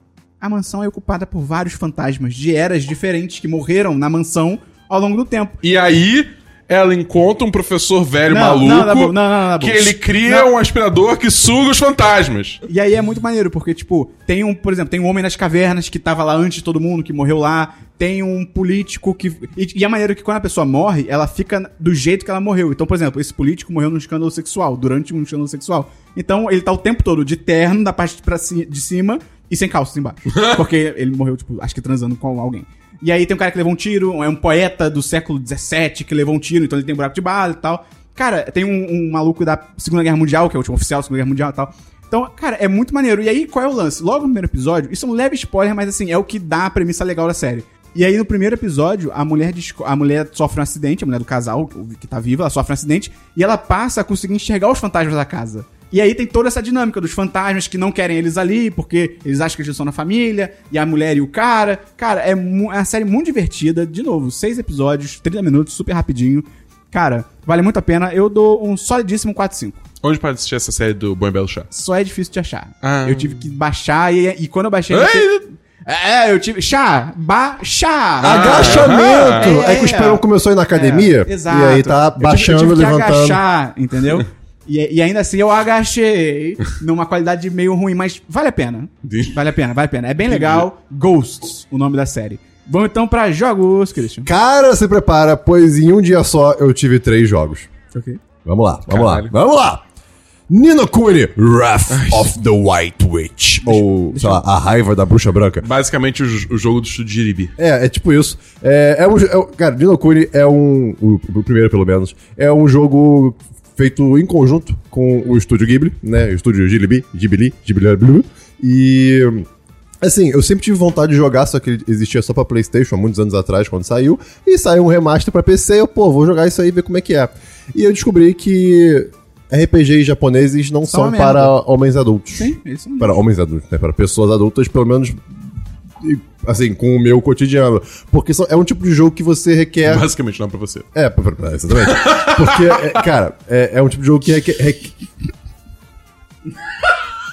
a mansão é ocupada por vários fantasmas de eras diferentes que morreram na mansão ao longo do tempo. E aí, ela encontra um professor velho Não, maluco não, não, não, não, que ele cria um aspirador que suga os fantasmas. E aí é muito maneiro, porque, tipo, tem um, por exemplo, tem um homem nas cavernas que tava lá antes de todo mundo, que morreu lá. Tem um político que. E, e é maneiro que quando a pessoa morre, ela fica do jeito que ela morreu. Então, por exemplo, esse político morreu num escândalo sexual, durante um escândalo sexual. Então, ele tá o tempo todo de terno, da parte pra de cima e sem calças embaixo. Porque ele morreu, tipo, acho que transando com alguém. E aí tem um cara que levou um tiro, é um poeta do século XVII que levou um tiro, então ele tem um buraco de bala e tal. Cara, tem um, um maluco da Segunda Guerra Mundial, que é o último oficial da Segunda Guerra Mundial e tal. Então, cara, é muito maneiro. E aí, qual é o lance? Logo no primeiro episódio, isso é um leve spoiler, mas assim, é o que dá a premissa legal da série. E aí, no primeiro episódio, a mulher, a mulher sofre um acidente, a mulher do casal, que tá viva, ela sofre um acidente, e ela passa a conseguir enxergar os fantasmas da casa. E aí tem toda essa dinâmica dos fantasmas que não querem eles ali, porque eles acham que eles estão na família, e a mulher e o cara. Cara, é, é uma série muito divertida. De novo, seis episódios, 30 minutos, super rapidinho. Cara, vale muito a pena. Eu dou um solidíssimo 4-5. Onde pode assistir essa série do Bom e Belo Chá? Só é difícil de achar. Ah. Eu tive que baixar e, e quando eu baixei. Ei! É, eu tive. Chá, ba, chá. Agachamento! É, É, que o Esperão começou a ir na academia É, exato. e aí tá Eu tive- baixando, eu tive que levantando. agachar, entendeu? E, e ainda assim eu agachei numa qualidade meio ruim, mas vale a pena. Vale a pena, vale a pena. É bem legal. Ghosts, o nome da série. Vamos então pra jogos, Christian. Cara, se prepara, pois em um dia só eu tive três jogos. Ok. Vamos lá, vamos Caralho. lá, vamos lá! Nino Kuni, Wrath of the White Witch. Ou, sei lá, A Raiva da Bruxa Branca. Basicamente o, o jogo do Estúdio Jiribi. É, é tipo isso. É, é um, é cara, Nino Kuni é um. O, o primeiro, pelo menos. É um jogo feito em conjunto com o estúdio Ghibli, né? O estúdio Ghibli, Ghibli, Ghibli, Blue. E. Assim, eu sempre tive vontade de jogar, só que ele existia só pra PlayStation há muitos anos atrás, quando saiu. E saiu um remaster pra PC. Eu, pô, vou jogar isso aí e ver como é que é. E eu descobri que RPGs japoneses não São são para homens adultos. Sim, isso mesmo. Para homens adultos, né? Para pessoas adultas, pelo menos assim, com o meu cotidiano. Porque é um tipo de jogo que você requer. Basicamente não pra você. É, pra- pra- exatamente. Porque, é, cara, é, é um tipo de jogo que requer. requer...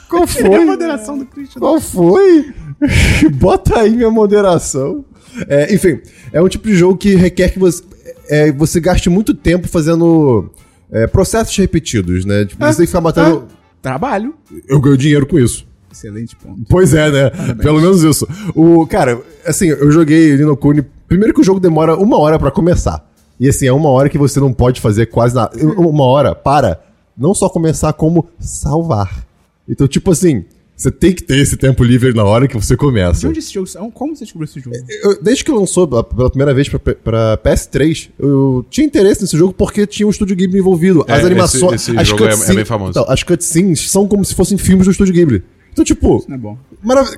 Qual É a foi? moderação do Christian. Qual foi? Bota aí minha moderação. É, enfim, é um tipo de jogo que requer que você, é, você gaste muito tempo fazendo é, processos repetidos, né? Tipo, você tem que ficar matando. Trabalho. Eu ganho dinheiro com isso. Excelente ponto. Pois é, né? Pelo menos isso. O, cara, assim, eu joguei Nino Kuni. Primeiro que o jogo demora uma hora pra começar. E assim, é uma hora que você não pode fazer quase nada. Uma hora para não só começar, como salvar. Então, tipo assim, você tem que ter esse tempo livre na hora que você De começa. onde esse jogo? Como você descobriu esse jogo? Eu- desde que lançou pela- pela primeira vez pra, pra PS3, eu tinha interesse nesse jogo porque tinha um estúdio Ghibli envolvido. As É, animações. esse- esse as jogo é- é cutscenes- bem famoso. Então, as cutscenes são como se fossem filmes do estúdio Ghibli. Então, tipo, Não é bom.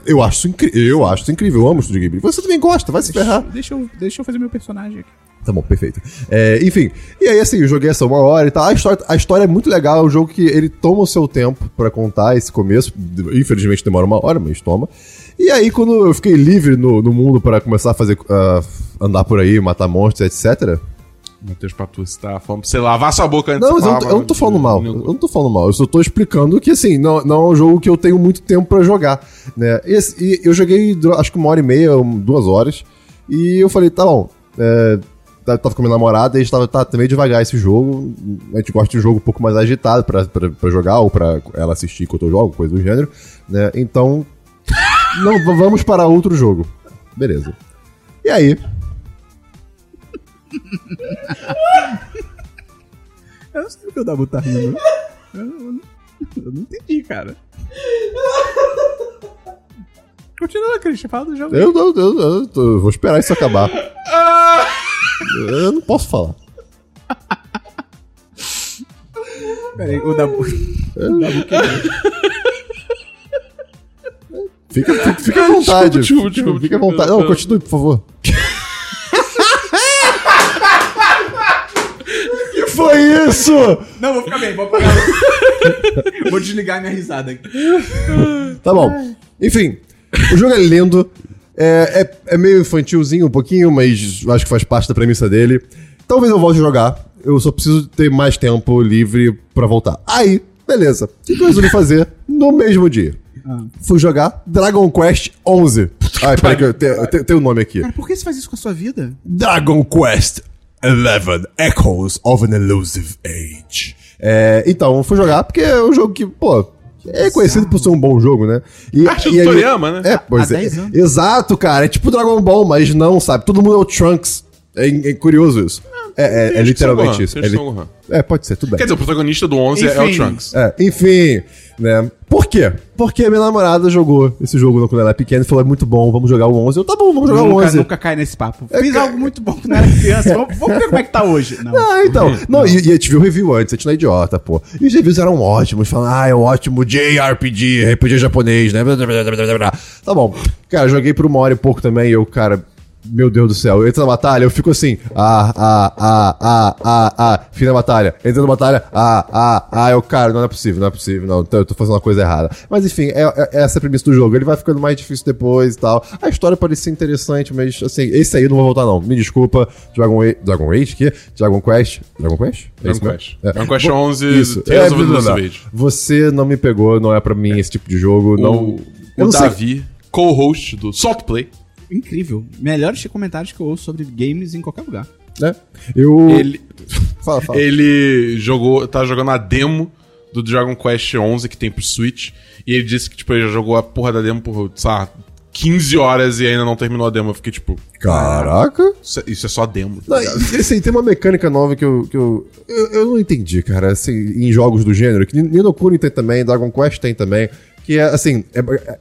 Eu acho isso incrível. Eu acho isso incrível. Eu amo o Estúdio Ghibli. Você também gosta, vai se ferrar. Deixa eu, deixa eu fazer meu personagem aqui. Tá bom, perfeito. É, enfim, e aí assim, eu joguei essa uma hora e tal. A história, a história é muito legal, é um jogo que ele toma o seu tempo pra contar esse começo. Infelizmente demora uma hora, mas toma. E aí, quando eu fiquei livre no, no mundo pra começar a fazer. ah, andar por aí, matar monstros, etc. Matheus Patu, você tá falando pra você lavar sua boca antes Não, de mas eu, não tô- eu não tô falando mal. Eu não tô falando mal. Eu só tô explicando que, assim, não, não é um jogo que eu tenho muito tempo pra jogar, né? E, e eu joguei, acho que uma hora e meia, duas horas. E eu falei, tá bom, é, tá- tava com minha namorada e a gente tava, tá, meio devagar esse jogo. A gente gosta de um jogo um pouco mais agitado pra, pra, pra jogar ou pra ela assistir enquanto eu jogo, coisa do gênero, né? Então, não, vamos para outro jogo. Beleza. E aí, Eu não sei o que o Dabu tá rindo. Eu, eu- eu não entendi, cara. Continua, Christian. Fala do jogo. Eu, eu, eu, eu eu vou esperar isso acabar. Eu não posso falar. Peraí, o Dabu... o Dabu quebrou. Fica, fica, fica à vontade. desculpa, fica, desculpa, fica à desculpa. vontade. Não, continue, por favor. que foi isso? Não, vou ficar bem. Vou apagar. vou desligar minha risada aqui. Tá bom. Enfim, o jogo é lindo. É, é, é meio infantilzinho um pouquinho, mas acho que faz parte da premissa dele. Talvez eu volte a jogar. Eu só preciso ter mais tempo livre pra voltar. Aí, beleza. O que eu resolvi fazer no mesmo dia? Fui jogar Dragon Quest 11. Ai, peraí que eu tenho o nome aqui. Cara, por que você faz isso com a sua vida? Dragon Quest 11 Echoes of an Elusive Age. É, então, eu fui jogar porque é um jogo que, pô, é conhecido por ser um bom jogo, né? E, Arte e do aí- Toriyama, né? É, pois Há é. 10 anos. Exato, cara. É tipo Dragon Ball, mas não, sabe? Todo mundo é o Trunks. É, é curioso isso. É, é- é Tem literalmente isso. É, li-. É, pode ser, tudo bem. Quer dizer, o protagonista do 11 é o Enfim. Trunks. É, enfim, né? Por quê? Porque minha namorada jogou esse jogo quando ela era pequena e falou: é muito bom, vamos jogar o 11. Eu, tá bom, vamos jogar o Nunca, 11. nunca cai nesse papo. É, Fiz ca- algo muito bom quando eu era criança. Vamos, vamos ver como é que tá hoje. Não. Ah, então. Não, e, e a gente viu o review antes, a gente não é idiota, pô. E os reviews eram ótimos, falando, ah, é um ótimo JRPG, RPG japonês, né? Tá bom. Cara, joguei por uma hora e pouco também, e eu, cara. Meu Deus do céu, eu entro na batalha, eu fico assim, ah, ah, ah, ah, ah, ah, fim da batalha, entro na batalha, ah, ah, ah, eu, cara, não é possível, não é possível, não, eu tô fazendo uma coisa errada. Mas enfim, é, é- essa é a premissa do jogo, ele vai ficando mais difícil depois e tal. A história parecia interessante, mas assim, esse aí eu não vou voltar não, me desculpa, Dragon Age, Dragon Age, que? Dragon Quest, Dragon Quest? É Dragon? Quest. É. Dragon Quest Vo- 11, Isso. Tales É, of the. Você não me pegou, não é pra mim esse tipo de jogo, não... O, eu o não Davi co-host do Salt Play. Incrível. Melhores comentários que eu ouço sobre games em qualquer lugar. né? Eu. Ele, Fala, fala. ele jogou, tá jogando a demo do Dragon Quest 11 que tem pro Switch. E ele disse que, tipo, ele já jogou a porra da demo por, sei lá, 15 horas e ainda não terminou a demo. Eu fiquei tipo, Caraca! isso é, isso é só demo. Não, e, assim, tem uma mecânica nova que eu, que eu, eu. eu não entendi, cara, assim, em jogos do gênero, que Nino Kuni tem também, Dragon Quest tem também, que é assim. é- é-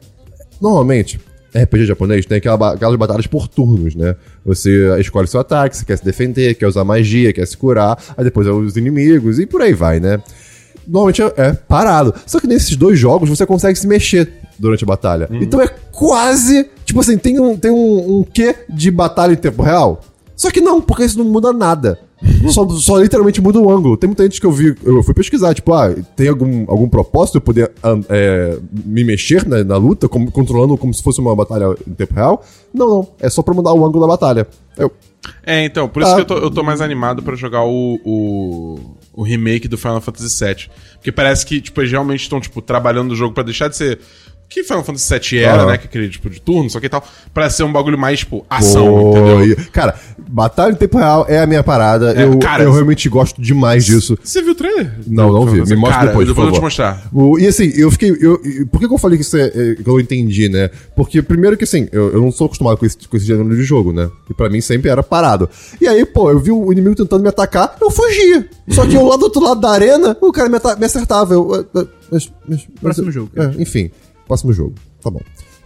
normalmente, RPG japonês tem aquelas batalhas por turnos, né? Você escolhe seu ataque, você quer se defender, quer usar magia, quer se curar, aí depois é os inimigos e por aí vai, né? Normalmente é, é parado. Só que nesses dois jogos você consegue se mexer durante a batalha. Então é quase. Tipo assim, tem um, tem um, um quê de batalha em tempo real? Só que não, porque isso não muda nada. Só, só literalmente muda o ângulo. Tem muita gente que eu vi, eu fui pesquisar, tipo, ah, tem algum, algum propósito eu poder é, me mexer na, na luta, como- controlando como se fosse uma batalha em tempo real? Não, não. É só pra mudar o ângulo da batalha. Eu, É, então, por isso Ah. que eu tô, eu tô mais animado pra jogar o, o, o remake do Final Fantasy VII. Porque parece que, tipo, eles realmente estão, tipo, trabalhando o jogo pra deixar de ser. Que Final Fantasy VII era, Aham. né? Que é aquele tipo de turno, só que tal. Pra ser um bagulho mais, tipo, ação, Pô, entendeu? Cara, batalha em tempo real é a minha parada. É, eu, cara, eu realmente gosto demais disso. Você viu o trailer? Não, não vi. Me mostra Cara, depois, eu vou te mostrar. O- e assim, eu fiquei. Eu, por que, que eu falei que isso é, é, que eu entendi, né? Porque, primeiro que assim, eu, eu não sou acostumado com esse, com esse gênero de jogo, né? E pra mim sempre era parado. E aí, pô, eu vi o inimigo tentando me atacar, eu fugia. Só que eu lá do outro lado da arena, o cara me, me acertava. Eu, eh, eh, mas- mas- Próximo mas- jogo. É, enfim, próximo jogo. Tá bom.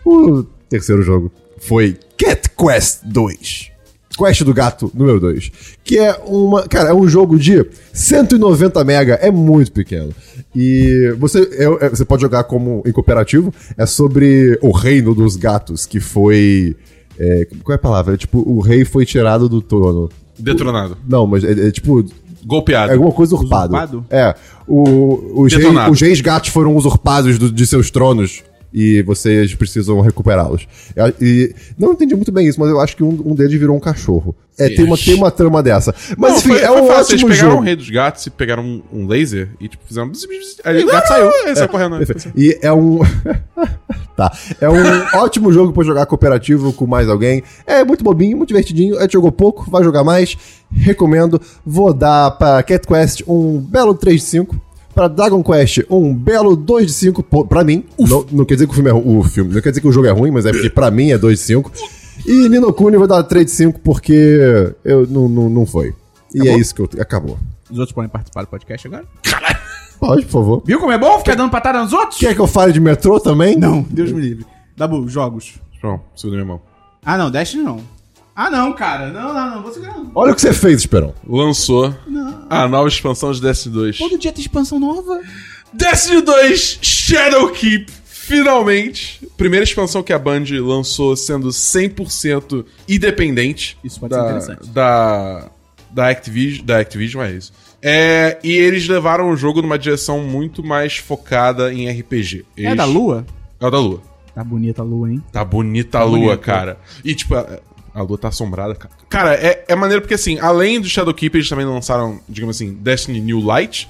O terceiro jogo foi Cat Quest 2. Quest do Gato número 2. Que é uma. Cara, é um jogo de 190 mega, é muito pequeno. E você, é- é- você pode jogar como em cooperativo. É sobre o reino dos gatos, que foi. é, qual é a palavra? É tipo, o rei foi tirado do trono. Detronado. Não, mas é, é tipo. Golpeado. É alguma coisa urpado. Usurpado? É. O, os, reis, Detonado. os reis gatos foram usurpados do- de seus tronos e vocês precisam recuperá-los. É, E não entendi muito bem isso, mas eu acho que um, um deles virou um cachorro. É, tem uma, tem uma trama dessa. Mas Não, enfim, foi- é foi um fácil. ótimo Eles pegaram jogo. o rei dos gatos e pegaram um, um laser e, tipo, fizeram... Aí o gato saiu. Aí saiu correndo. né? E é um. tá. É um ótimo jogo pra jogar cooperativo com mais alguém. É muito bobinho, muito divertidinho. A gente jogou pouco, vai jogar mais. Recomendo. Vou dar pra Cat Quest um belo 3 de 5. Pra Dragon Quest, um belo 2 de 5 pô, pra mim. Não, não quer dizer que o filme é o filme, não quer dizer que o jogo é ruim, mas é porque pra mim é 2 de 5. E Nino Kuni eu vou dar 3 de 5 porque eu não, não, não foi. E é isso que eu. Acabou. Os outros podem participar do podcast agora? Pode, por favor. Viu como é bom ficar dando patada nos outros? Quer que eu fale de metrô também? Não, Deus me livre. Dabu, jogos. Pronto, segura minha mão. Ah, não, Destiny não. Ah, não, cara. Não, não, não. Não. Olha o que você fez, Esperão. Lançou a nova expansão de Destiny 2. Todo dia tem expansão nova. Destiny 2 Shadowkeep, finalmente. Primeira expansão que a Band lançou sendo 100% independente. Isso pode da, ser interessante. Da, da Activision, da Activision, é isso. É, e eles levaram o jogo numa direção muito mais focada em RPG. É Eles- da Lua? É o da Lua. Tá bonita a Lua, hein? Tá bonita a Tá lua, bonito. cara. E, tipo, a, lua tá assombrada, cara. Cara, é, é maneiro porque, assim, além do Shadowkeep, eles também lançaram, digamos assim, Destiny New Light,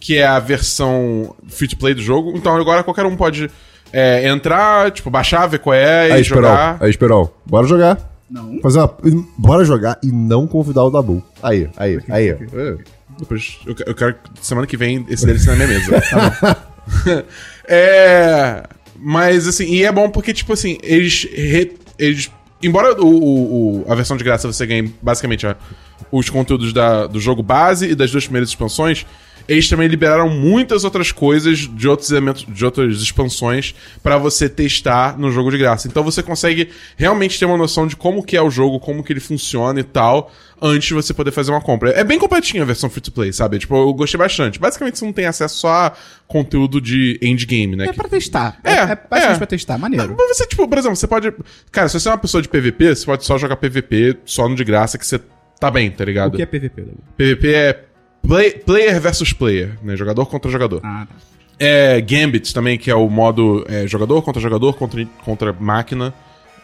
que é a versão free-to-play do jogo. Então agora qualquer um pode é, entrar, tipo, baixar, ver qual é e Aí, jogar. Esperão. Aí, Esperão. Bora jogar. Não. Fazer uma... Bora jogar e não convidar o Dabu. Aí, aí, aí. ó. Depois, eu, eu quero que semana que vem esse DLC na minha mesa. Tá bom. é. Mas assim, e é bom porque, tipo assim, eles. re- eles embora o, o- o- a versão de graça você ganhe basicamente a- os conteúdos da- do jogo base e das duas primeiras expansões, eles também liberaram muitas outras coisas de outros elementos, de outras expansões pra você testar no jogo de graça. Então você consegue realmente ter uma noção de como que é o jogo, como que ele funciona e tal, antes de você poder fazer uma compra. É bem completinha a versão free to play, sabe? Tipo, eu gostei bastante. Basicamente você não tem acesso só a conteúdo de endgame, né? É pra testar. É, É, é basicamente é. pra testar. Maneiro. mas você, tipo, por exemplo, você pode. Cara, se você é uma pessoa de PVP, você pode só jogar PVP só no de graça que você tá bem, tá O ligado? que é PVP? PVP é play- player versus player, né? Jogador contra jogador. Ah, tá. É Gambit também, que é o modo é, jogador contra jogador contra, contra máquina.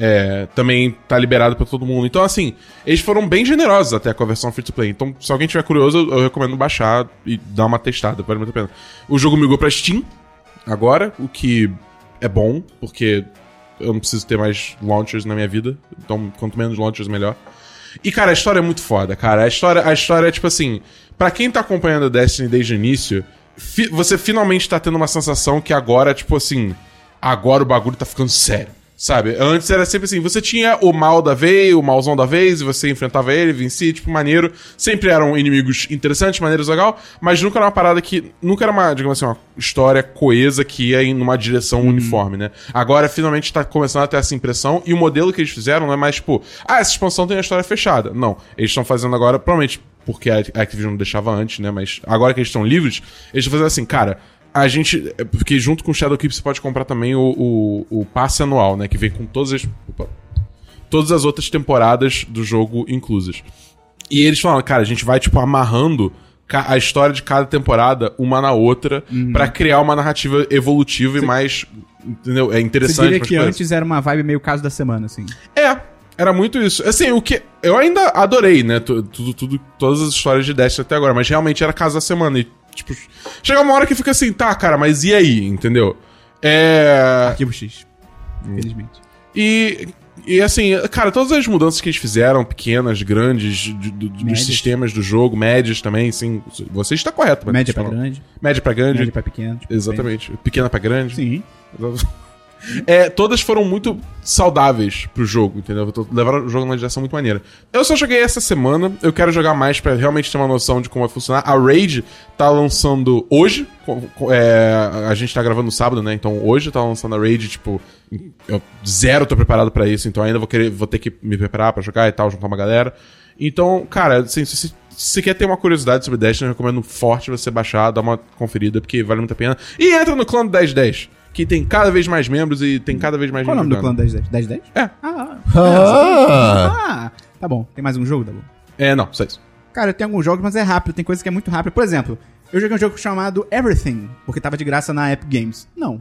É, também tá liberado pra todo mundo. Então, assim, eles foram bem generosos até com a versão free to play. Então, se alguém tiver curioso, eu, eu recomendo baixar e dar uma testada, vale muito a pena. O jogo migrou pra Steam agora, o que é bom, porque eu não preciso ter mais launchers na minha vida. Então, quanto menos launchers, melhor. E, cara, a história é muito foda, cara. A história, a história é, tipo assim... Pra quem tá acompanhando Destiny desde o início, fi- você finalmente tá tendo uma sensação que agora, tipo assim... Agora o bagulho tá ficando sério. Sabe? Antes era sempre assim, você tinha o mal da vez, o malzão da vez, e você enfrentava ele, vencia, tipo, maneiro. Sempre eram inimigos interessantes, maneiros legal, mas nunca era uma parada que. Nunca era uma, digamos assim, uma história coesa que ia em uma direção uniforme, né? Agora, finalmente, tá começando a ter essa impressão, e o modelo que eles fizeram não é mais, tipo, ah, essa expansão tem a história fechada. Não. Eles estão fazendo agora, provavelmente porque a Activision não deixava antes, né? Mas agora que eles estão livres, eles estão fazendo assim, cara, a gente. é Porque junto com o Shadowkeep você pode comprar também o, o, o passe anual, né? Que vem com todas as. opa, todas as outras temporadas do jogo inclusas. E eles falam, cara, a gente vai, tipo, amarrando a história de cada temporada uma na outra pra criar uma narrativa evolutiva e mais. Entendeu? É Você interessante. diria mais que antes era uma vibe meio caso da semana, assim. É, era muito isso. Assim, o que. Eu ainda adorei, né? tu- Tudo, tudo, todas as histórias de Destiny até agora, mas realmente era caso da semana. E, tipo, chega uma hora que fica assim, tá, cara, mas e aí? Entendeu? É. Arquivo X. Infelizmente. E. E assim, cara, todas as mudanças que eles fizeram, pequenas, grandes, de- de- dos sistemas do jogo, médias também, sim. Você está correto, mas Média pra grande, Média pra grande. média pra pequeno. tipo, Exatamente. Pequena pra grande. Sim. É, todas foram muito saudáveis pro jogo, entendeu? Levaram o jogo numa direção muito maneira. Eu só joguei essa semana, eu quero jogar mais pra realmente ter uma noção de como vai funcionar. A Raid tá lançando hoje, é, a gente tá gravando no sábado, né? Então hoje tá lançando a Raid, tipo, eu zero tô preparado pra isso, então ainda vou querer, vou ter que me preparar pra jogar e tal, juntar uma galera. Então, cara, assim, se você quer ter uma curiosidade sobre Destiny, eu recomendo forte você baixar, dar uma conferida, porque vale muito a pena. E entra no clã do 1010, que tem cada vez mais membros e tem cada vez mais Qual é o nome do clã jogando. 1010? 1010? É. Ah, Ah! ah, tá bom. Tem mais um jogo, tá bom. É, não, só isso. Cara, eu tenho alguns jogos, mas é rápido. Tem coisa que é muito rápida. Por exemplo, eu joguei um jogo chamado Everything, porque tava de graça na Epic Games. Não,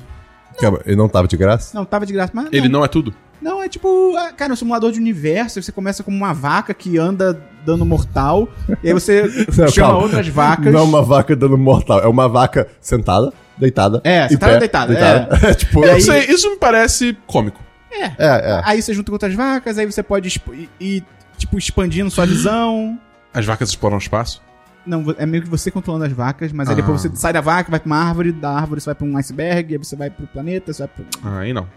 Calma, ele não tava de graça? não, tava de graça, mas Ele não é tudo? Não, é tipo, ah, cara, um simulador de universo. Você começa como uma vaca que anda dando mortal. e aí você Não, chama calma. outras vacas. Não é uma vaca dando mortal, é uma vaca sentada, deitada. É, sentada, pé, deitada, É. tipo, E Eu aí- sei, isso me parece cômico. É. é, é. Aí você junta com outras vacas, aí você pode ir, ir, tipo, expandindo sua visão. As vacas exploram o espaço. Não, é meio que você controlando as vacas, mas aí depois Ah. você sai da vaca, vai pra uma árvore, da árvore você vai pra um iceberg, aí você vai pro planeta, você vai pro... Ah, Aí não.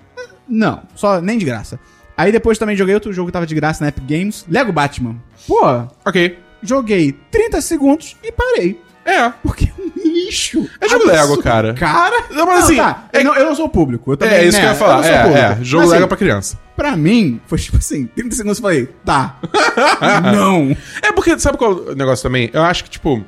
Não, só nem de graça. Aí depois também joguei outro jogo que tava de graça na Epic Games, Lego Batman. Pô, Ok. joguei 30 segundos e parei. É. Porque é um lixo. É jogo absurdo. Lego, cara. Cara, Não, mas assim, tá, é- eu, não, eu não sou público. Eu também, É, isso né, que eu ia falar. não sou É, é, público. jogo Mas, Lego assim, pra criança. Pra mim, foi tipo assim, 30 segundos eu falei, tá. não. É porque, sabe qual é o negócio também? Eu acho que, tipo,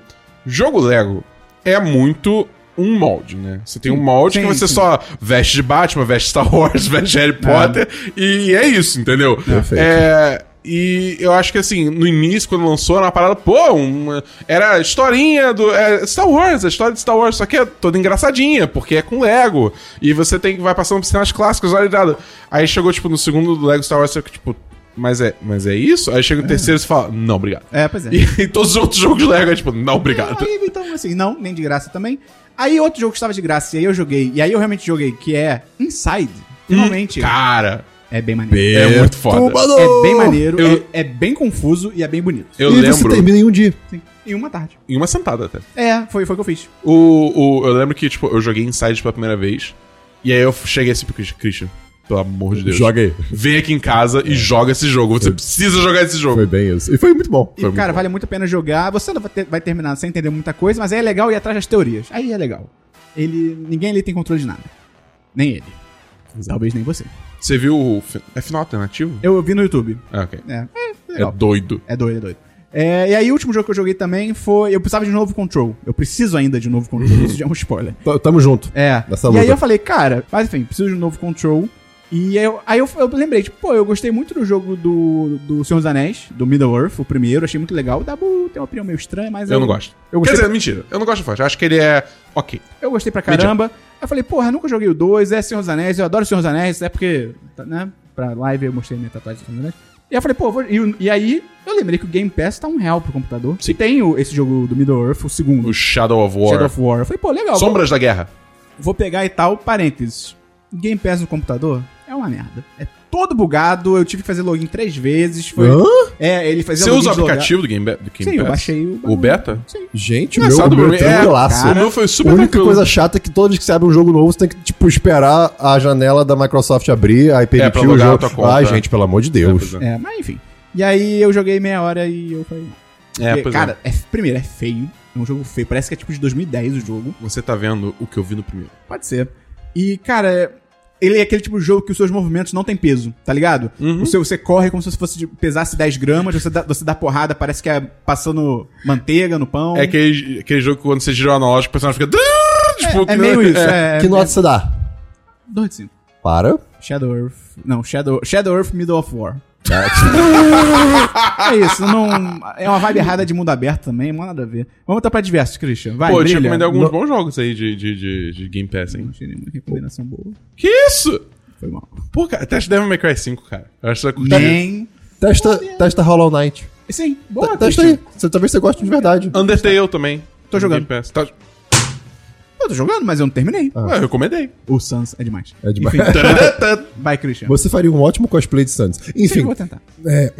jogo Lego é muito um molde, né? Você tem um molde sim, que você sim. só veste de Batman, veste Star Wars, veste Harry Potter, e é isso, entendeu? Perfeito. É. E eu acho que assim, no início, quando lançou, era uma parada, pô, uma- era a historinha do. É, Star Wars, a história de Star Wars, só que é toda engraçadinha, porque é com Lego. E você tem vai passando por cenas clássicas, olha nada. Aí chegou, tipo, no segundo do Lego Star Wars, você fica, tipo, mas é, mas é isso? Aí chega o terceiro e você fala, não, obrigado. É, pois é. E, e todos os outros jogos Lego é tipo, não, obrigado. Aí, então, assim, não, nem de graça também. Aí outro jogo que estava de graça, e aí eu joguei, e aí eu realmente joguei, que é Inside. Finalmente. Cara, é bem maneiro. é muito foda. É bem maneiro, Eu- é, é bem confuso e é bem bonito. Eu e você lembro. termina em um dia. Sim, em uma tarde. Em uma sentada até. É, foi, foi o que eu fiz. O, o, eu lembro que, tipo, eu joguei Inside pela primeira vez. E aí eu cheguei assim pro Christian, Christian, pelo amor de Deus. Joga aí. Vem aqui em casa e joga esse jogo. Você precisa jogar esse jogo. Foi bem isso. E foi muito bom. E, Foi muito cara, bom. vale muito a pena jogar. Você não vai, ter- vai terminar sem entender muita coisa, mas aí é legal ir atrás das teorias. Aí é legal. Ele, ninguém ali tem controle de nada. Nem ele. Talvez nem você. Você viu o. fi- É final alternativo? Eu vi no YouTube. Ah, ok. É, é, É legal. doido. É doido, é doido. É, e aí, o último jogo que eu joguei também foi. Eu precisava de novo Control. Eu preciso ainda de novo Control. Isso já é um spoiler. T- Tamo junto. É. Nessa e luta. aí eu falei, cara, mas enfim, preciso de um novo Control. E aí eu, aí eu, eu lembrei, tipo, pô, eu gostei muito do jogo do, do Senhor dos Anéis, do Middle-earth, o primeiro, achei muito legal. O Dabu tem uma opinião meio estranha, mas Eu não gosto. Eu Quer gostei, dizer, mentira. Eu não gosto de forte. Acho que ele é ok. eu gostei pra caramba. Eu falei, porra, eu nunca joguei o 2, é Senhor dos Anéis, eu adoro Senhor dos Anéis, é porque, né, pra live eu mostrei minha tatuagem do Senhor dos Anéis. E eu falei, pô, vou, e, e aí eu lembrei que o Game Pass tá um real pro computador. Sim. Tem o- esse jogo do Middle-earth, o segundo, O Shadow of War. Shadow of War. Eu falei, pô, legal. Sombras da Guerra. Vou pegar e tal, parênteses. Game Pass no computador É uma merda. É todo bugado, eu tive que fazer login três vezes. Foi... Hã? É, ele fazia Você usa o aplicativo do Game, do Game Sim, eu Pass? baixei o... O beta? Sim. Gente, o Engraçado, meu, meu é, cara, o meu foi super a única tranquilo. coisa chata é que toda vez que você abre um jogo novo, você tem que, tipo, esperar a janela da Microsoft abrir, aí permitir o logar a jogo. conta. Ai, gente, pelo amor de Deus. É, É, mas enfim. E aí eu joguei meia hora e eu falei... É, Porque, pois cara, é, primeiro, é feio. É um jogo feio. Parece que é tipo de 2010 o jogo. Você tá vendo o que eu vi no primeiro. Pode ser. E, cara, é- ele é aquele tipo de jogo que os seus movimentos não tem peso, tá ligado? Uhum. O seu, você corre como se fosse de- pesasse 10 gramas, você dá, você dá porrada, parece que é passando manteiga no pão. É aquele, aquele jogo que quando você gira o analógico, o personagem fica... Tipo, é meio isso. É, que nota você dá? 2 de 5. Para. Shadow Earth. Não, Shadow, Shadow Earth Middle of War. É isso, não. É uma vibe errada de mundo aberto também, não nada a ver. Vamos botar pra diversos, Christian. Vai, Pô, eu te brilha. recomendei alguns Não- bons jogos aí de, de, de, de Game Pass, hein? Não achei nenhuma recomendação boa. Que isso? Foi mal. Pô, cara, teste Devil May Cry 5, cara. Eu acho que você vai curtir. Nem. Testa, testa Hollow Knight. Sim, boa, Te- Testa aí. Você, talvez você goste de verdade. Undertale também. Tô jogando. Game Pass. Tá... Eu tô jogando, mas eu não terminei. Ué, eu recomendei. O Sans é demais. É demais. Enfim, vai, Christian. Você faria um ótimo cosplay de. Sim, Enfim. eu vou tentar. É.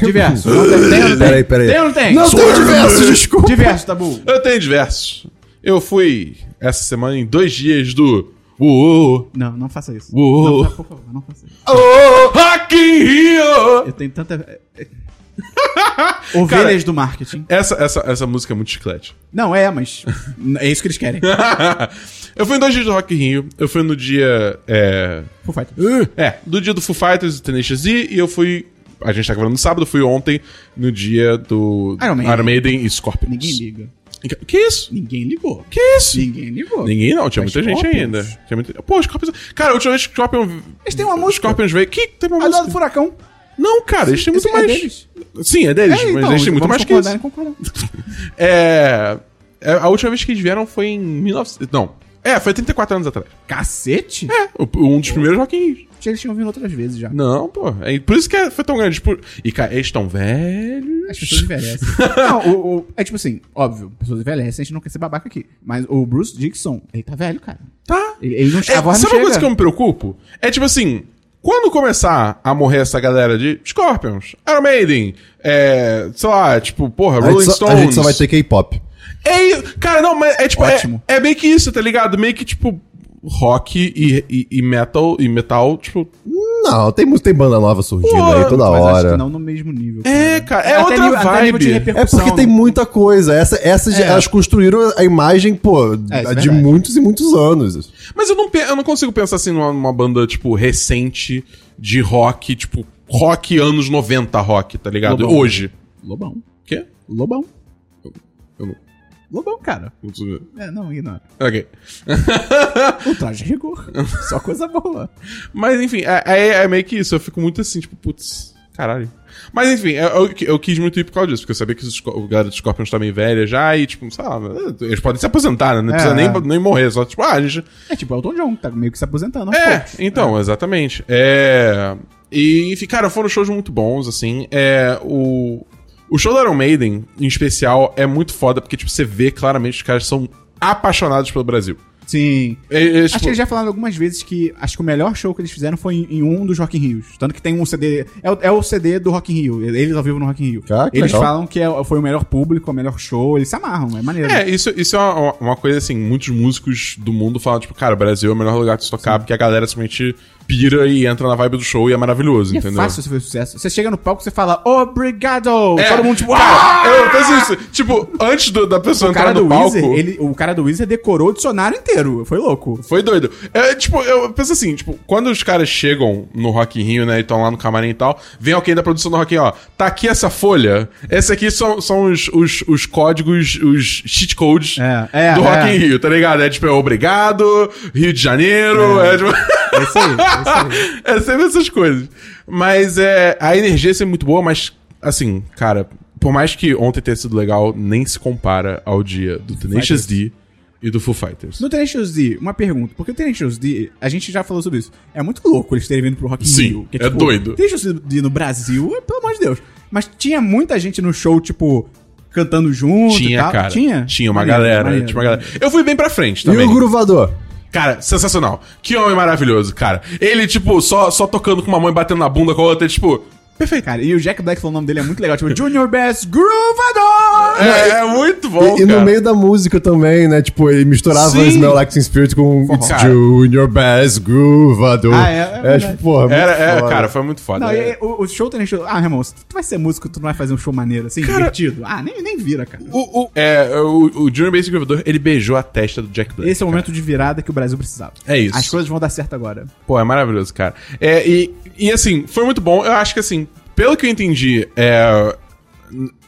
Diverso. Não tem, ou não tem? Peraí, peraí. Tem ou não tem? Não tem diversos, desculpa. Diverso, Tabu. Eu tenho diversos. Eu fui essa semana em dois dias do. Uou! Não, não faça isso. Uou. Não, por favor, não faça isso. Rock in Rio! Eu tenho tanta... Ovelhas do marketing. Essa, essa, essa música é muito chiclete. Não, é, mas é isso que eles querem. eu fui em dois dias do Rock Rio. Eu fui no dia. É. Foo Fighters. É, do dia do Foo Fighters e Tenacious D. E eu fui. A gente tá gravando no sábado, eu fui ontem no dia do Iron Maiden. Maiden e Scorpions. Ninguém liga. Que- isso? Ninguém ligou. Que isso? Ninguém ligou. Ninguém não, tinha Mas muita gente Scorpions? ainda. Tinha muita... Pô, Scorpions. Cara, a última vez que Scorpions. Eles têm uma música. Scorpions veio. Que tem uma A do música? Furacão. Não, cara, eles têm muito é mais. deles. Sim, é deles, É, mas então, eles têm muito mais que isso. É, é, A última vez que eles vieram foi em 1900. Não. É, foi 34 anos atrás. Cacete? É, um dos primeiros Rock in Rio. Eles tinham vindo outras vezes já. Não, pô. É por isso que é- foi tão grande. Tipo, e, cara, eles estão velhos. As pessoas envelhecem. não, o, o- é tipo assim, óbvio, pessoas envelhecem, a gente não quer ser babaca aqui. Mas o Bruce Dixon, ele tá velho, cara. Tá. Ele, ele não É, a voz não sabe uma coisa chega. que eu me preocupo? É tipo assim, quando começar a morrer essa galera de Scorpions, Iron Maiden, é, sei lá, tipo, porra, A Rolling só, Stones. a gente só vai ter K-pop. É, cara, não, mas é tipo, é, Ótimo. é meio que isso, tá ligado? Meio que tipo, rock e, e, e metal, e metal, tipo, Não, tem, tem banda nova surgindo Pô, aí toda Mas acho hora. que não no mesmo nível. É, cara, é Até outra nível- até nível de vibe. repercussão, É porque tem né? muita coisa. Essa, essas É. elas construíram a imagem, pô, É, é de muitos e muitos anos. Mas eu não, eu não consigo pensar assim numa, numa banda, tipo, recente de rock, tipo, rock anos 90 rock, tá ligado? Lobão. Hoje. Lobão. Quê? Lobão. Eu não, Lobão, cara. É, não, ignora. Ok. O traje rigor. Só coisa boa. Mas enfim, é, é- é meio que isso. Eu fico muito assim, tipo, putz, caralho. Mas enfim, eu, eu, eu quis muito ir por causa disso, porque eu sabia que os, o galera dos Scorpions tá meio velha já e, tipo, sei lá, eles podem se aposentar, né? Não É, precisa nem, é. nem morrer, só, tipo, ah, a gente. É tipo Elton John, que tá meio que se aposentando. É, poucos. então, exatamente. É. E, enfim, cara, foram shows muito bons, assim. É. O. O show da Iron Maiden, em especial, é muito foda, porque, tipo, você vê claramente que os caras são apaixonados pelo Brasil. Sim. É, é, Acho tipo, que eles já falaram algumas vezes que acho que o melhor show que eles fizeram foi em, em um dos Rock in Rios. Tanto que tem um CD. É, o- é o CD do Rock in Rio. Eles ao vivo no Rock in Rio. Ah, eles legal. falam que é- foi o melhor público, o melhor show. Eles se amarram, é maneiro. É, isso, isso é uma, uma coisa assim, muitos músicos do mundo falam, tipo, cara, o Brasil é o melhor lugar de se tocar, porque a galera simplesmente pira e entra na vibe do show e é maravilhoso, E é entendeu? fácil você fazer sucesso. Você chega no palco e você fala, obrigado! É, Todo mundo tipo, cara, "Ah!" eu penso isso, tipo, antes do- da pessoa O entrar no palco... Weezer, ele, o cara do Weezer decorou o dicionário inteiro. Foi louco. Foi doido. É, tipo, eu penso assim, tipo, quando os caras chegam no Rock in Rio, né, e estão lá no camarim e tal, vem alguém da produção do Rock in Rio, ó, tá aqui essa folha, esse aqui são, são os, os, os códigos, os cheat codes É, é, do Rock é. in Rio, tá ligado? É tipo, é obrigado, Rio de Janeiro, é, tipo... É isso aí, é é sempre essas coisas. Mas é, a energia é sempre muito boa, mas, assim, cara, por mais que ontem tenha sido legal, nem se compara ao dia do Tenacious D e do Foo Fighters. No Tenacious D, uma pergunta. Porque o Tenacious D, a gente já falou sobre isso. É muito louco eles terem vindo pro Rock in Sim, Rio. é doido. Tenacious D no Brasil, é, pelo amor de Deus. Mas tinha muita gente no show, tipo, cantando junto e Tinha, tal. cara. Tinha? Tinha uma Maneiro, galera. maneiro. Tinha uma galera. Eu fui bem pra frente E também. o Gruvador? Cara, sensacional. Que homem maravilhoso, cara. Ele, tipo, só, só tocando com uma mão e batendo na bunda com a outra, tipo. Perfeito, cara. E o Jack Black falou o nome dele é muito legal. Tipo, Junior Bass Groovador! É, é muito bom. E, e no cara. meio da música também, né? Tipo, ele misturava Sim. Smell Like Teen Spirit com It's Cara. Junior Bass Groovador. Ah, é, é verdade. tipo, porra, muito Era, é, foda. cara, foi muito foda. Não, É. e, o, o show tem show. Ah, irmão, se tu vai ser músico, tu não vai fazer um show maneiro, assim, divertido. Ah, nem, nem vira, cara. O, o, é, o, o Junior Basic Gravador, ele beijou a testa do Jack Black. Esse é o cara. momento de virada que o Brasil precisava. É isso. As coisas vão dar certo agora. Pô, é maravilhoso, cara. É, e, e assim, foi muito bom. Eu acho que assim, pelo que eu entendi, é.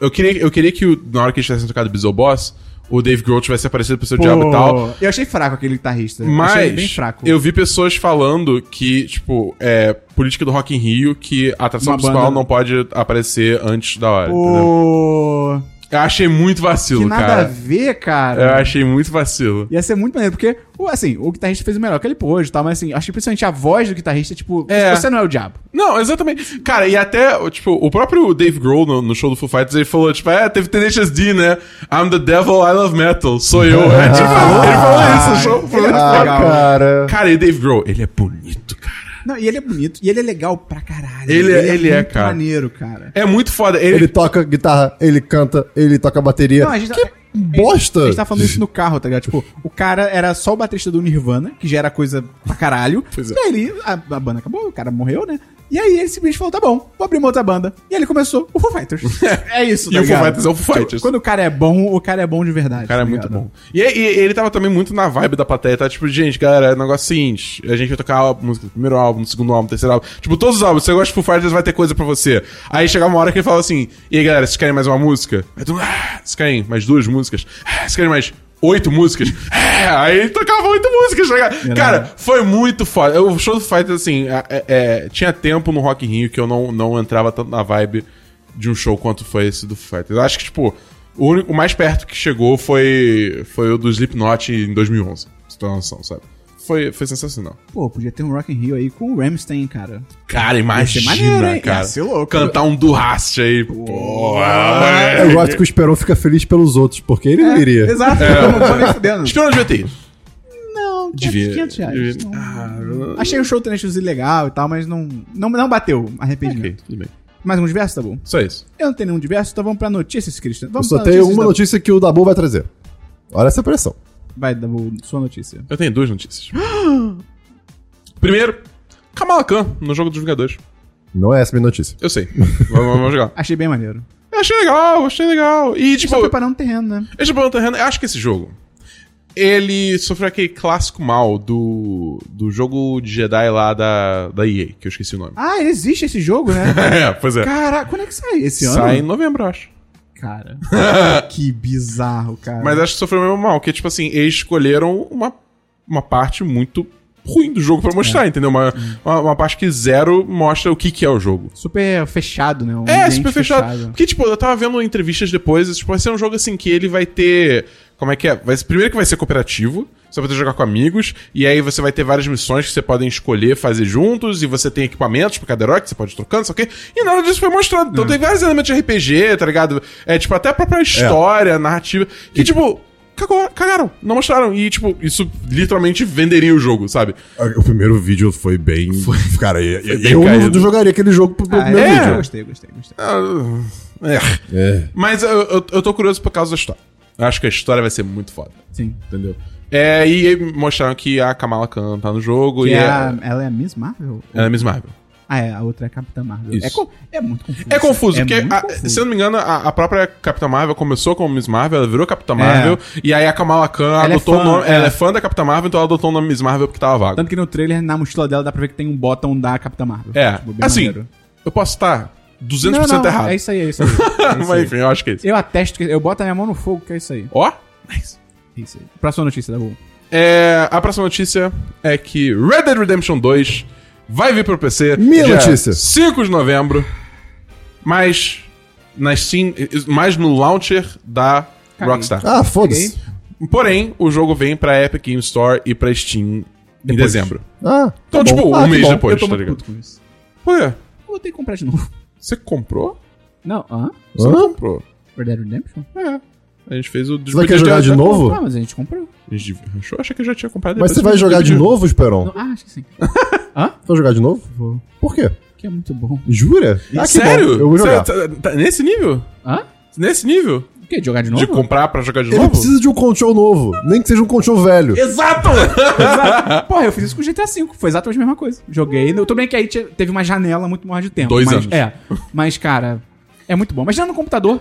Eu queria, eu queria que o- na hora que eles tivessem tocado Bezow Boss, o Dave Grohl tivesse aparecido pro seu diabo e tal. Eu achei fraco aquele guitarrista. Mas ele bem fraco. eu vi pessoas falando que, tipo, é política do Rock in Rio que a atração Uma principal banda- não pode aparecer antes da hora. entendeu? Eu achei muito vacilo, Que nada a cara. ver, cara. Eu achei muito vacilo. Ia ser muito maneiro, porque, o- assim, o guitarrista fez o melhor que ele pôde e tal, mas assim, acho que principalmente a voz do guitarrista, tipo, É. você não é o diabo. Não, exatamente. Cara, e até, tipo, o próprio Dave Grohl no, no show do Foo Fighters, ele falou, tipo, é, teve Tenacious D, né? I'm the devil, I love metal. Sou eu. É, tipo, ele falou isso no show. Legal. cara. Cara, e Dave Grohl, ele é bonito, cara. Não, e ele é bonito, e ele é legal pra caralho. Ele é- ele é, muito cara. maneiro, cara. É muito foda. Ele, Ele toca guitarra, ele canta, ele toca bateria. Não, a gente que tá- bosta! A gente tá falando isso no carro, tá ligado? Tipo, o cara era só o baterista do Nirvana, que já era coisa pra caralho. Pois é. E aí ele, a, a banda acabou, o cara morreu, né? E aí ele simplesmente falou, tá bom, vou abrir uma outra banda. E ele começou o Foo Fighters. é isso, E o Foo Fighters é o Foo Fighters. Quando o cara é bom, o cara é bom de verdade. O cara é tá muito ligado? bom. E, e- e ele tava também muito na vibe da plateia, tá? Tipo, gente, galera, é um negócio seguinte: a gente vai tocar a música do primeiro álbum, do segundo álbum, do terceiro álbum. Tipo, todos os álbuns, você gosta de Foo Fighters, vai ter coisa pra você. Aí chegava uma hora que ele fala assim: e aí, galera, vocês querem mais uma música? Aí mundo, ah, vocês querem mais duas músicas? Ah, vocês querem mais oito músicas? Ah, aí tocava oito músicas, tá ligado? Cara, foi muito foda. O show do Fighters, assim, é- é- é, tinha tempo no Rock Rio que eu não, não entrava tanto na vibe de um show quanto foi esse do Fighters. Acho que, tipo, o, único, o mais perto que chegou foi, foi o do Slipknot em 2011. Pra você ter uma noção, sabe? Foi, foi sensacional. Pô, podia ter um Rock in Rio aí com o Ramstein, cara. Cara, imagina, maneiro, cara. Ia ser louco. Cantar um do Rast aí. Porra, Eu gosto que o Esperon fica feliz pelos outros, porque ele não iria. Exato, eu não tô nem fudendo. Não devia ter ido. Não, 500, Devia. 500 reais. devia- Não- Ah, eu- Achei o show do Tenacious D legal e tal, mas não, não, não bateu arrependimento. ok, tudo bem. Mais um diverso, tá bom? Só isso. Eu não tenho nenhum diverso, então vamos pra notícias. Eu Vamos só tenho uma notícia que o Dabu vai trazer. Olha essa pressão. Vai, Dabu, sua notícia. Eu tenho duas notícias. Primeiro, Kamala Khan no jogo dos Vingadores. Não é essa a minha notícia. Eu sei. vamos, vamos jogar. Achei bem maneiro. Eu achei legal, achei legal. E, tipo, Só preparando terreno, né? Esse Bruno Terreno, eu acho que esse jogo. Ele sofreu aquele clássico mal do, do jogo de Jedi lá da, da EA, que eu esqueci o nome. Ah, existe esse jogo, né? é, pois é. Caraca, quando é que sai? Esse Sai em ano? novembro, eu acho. Cara, que bizarro, cara. Mas acho que sofreu o mesmo mal, que tipo assim, eles escolheram uma, uma parte muito ruim do jogo pra mostrar, entendeu? Uma, uma, uma parte que zero mostra o que, que é o jogo. Super fechado, né? Um É, super fechado. Porque, tipo, eu tava vendo entrevistas depois, tipo, vai ser um jogo assim que ele vai ter. Como é que é? Vai, primeiro que vai ser cooperativo, você vai poder jogar com amigos, e aí você vai ter várias missões que você podem escolher fazer juntos, e você tem equipamentos pra cada herói que você pode ir trocando, só que. E nada disso foi mostrado. Então tem vários elementos de RPG, tá ligado? É, tipo, até a própria história, narrativa. Que, tipo. Cagou, cagaram, não mostraram. E, tipo, isso literalmente venderia o jogo, sabe? O primeiro vídeo foi bem. Cara, e- e- bem eu não jogaria aquele jogo pro, Ah, primeiro é, vídeo. gostei, gostei, gostei. Ah, é. É. Mas eu, eu, eu tô curioso por causa da história. Eu acho que a história vai ser muito foda. Sim. Entendeu? É, e mostraram que a Kamala Khan tá no jogo Que e é é, a- ela é a Miss Marvel? ela é Miss Marvel. Ah, é, a outra é a Capitã Marvel. Isso. É, co- é muito confuso. É confuso, porque, muito a- confuso. se eu não me engano, a, a própria Capitã Marvel começou como Miss Marvel, ela virou Capitã Marvel, e aí a Kamala Khan Ela é adotou fã, o nome. é. Ela é fã da Capitã Marvel, então ela adotou o nome Miss Marvel porque tava vago. Tanto que no trailer, na mochila dela, dá pra ver que tem um bottom da Capitã Marvel. É, Tipo, assim, maneiro. eu posso estar 200% Não, não, errado. É isso aí, é isso aí. É isso Mas enfim, eu acho que é isso. Eu atesto que. Eu boto a minha mão no fogo, que é isso aí. Ó, nice. É isso aí. Próxima notícia, da Bull. É, a próxima notícia é que Red Dead Redemption 2 vai vir pro PC. Minha dia notícia. 5 de novembro. Mas na Steam, mais no launcher da Caguei. Rockstar. Ah, foda-se. Porém, o jogo vem pra Epic Game Store e pra Steam em Depois. dezembro. Ah, tá Então, tipo, bom. um Ah, que mês bom. depois, eu tô tá muito ligado? puto com isso. Por quê? Eu vou ter que comprar de novo. Você comprou? Não, hã? Você não comprou. Red Dead Redemption? É. A gente fez o Você vai querer jogar de novo? Ah, mas a gente comprou. A gente achou, que eu já tinha comprado. Mas você vai jogar de novo, Esperon? Ah, acho que sim. Vai jogar de novo? Por quê? Que é muito bom. Jura? Ah, Sério? bom. Eu vou jogar. Você tá- tá nesse nível? Hã? Nesse nível? O quê? Jogar de De novo? comprar pra jogar de Ele novo? precisa de um control novo. Nem que seja um control velho. Exato! Exato! Porra, eu fiz isso com o GTA V. Foi exatamente a mesma coisa. Joguei. Eu Tudo bem que aí tinha- teve uma janela muito maior de tempo. Dois mas, anos. É. Mas, cara, é muito bom. Mas já no computador.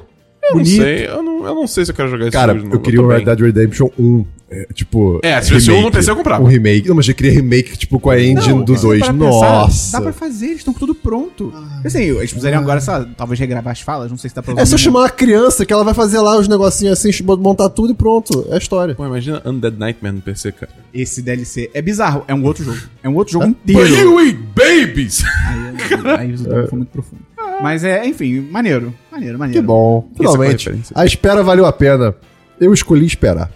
Eu não sei, eu não, eu não sei se eu quero jogar esse Cara, jogo novo. eu queria o Red. Dead Redemption 1. É, tipo. É, se tivesse um no PC eu comprava. Um remake. Não, mas eu queria remake, tipo, com a engine do se for 2. pra pensar, Nossa. Dá pra fazer, eles estão com tudo pronto. Assim, eles precisariam agora, sei lá, talvez regravar as falas, não sei se dá pra É só chamar uma criança que ela vai fazer lá os negocinhos assim, montar tudo e pronto. É a história. Pô, imagina Undead Nightmare no PC, cara. Esse DLC é bizarro, é um outro jogo. É um outro jogo But inteiro. you eat babies! Aí, aí o resultado foi muito profundo. Mas é, enfim, maneiro. Maneiro, maneiro. Que bom. É Finalmente. A espera valeu a pena. Eu escolhi esperar.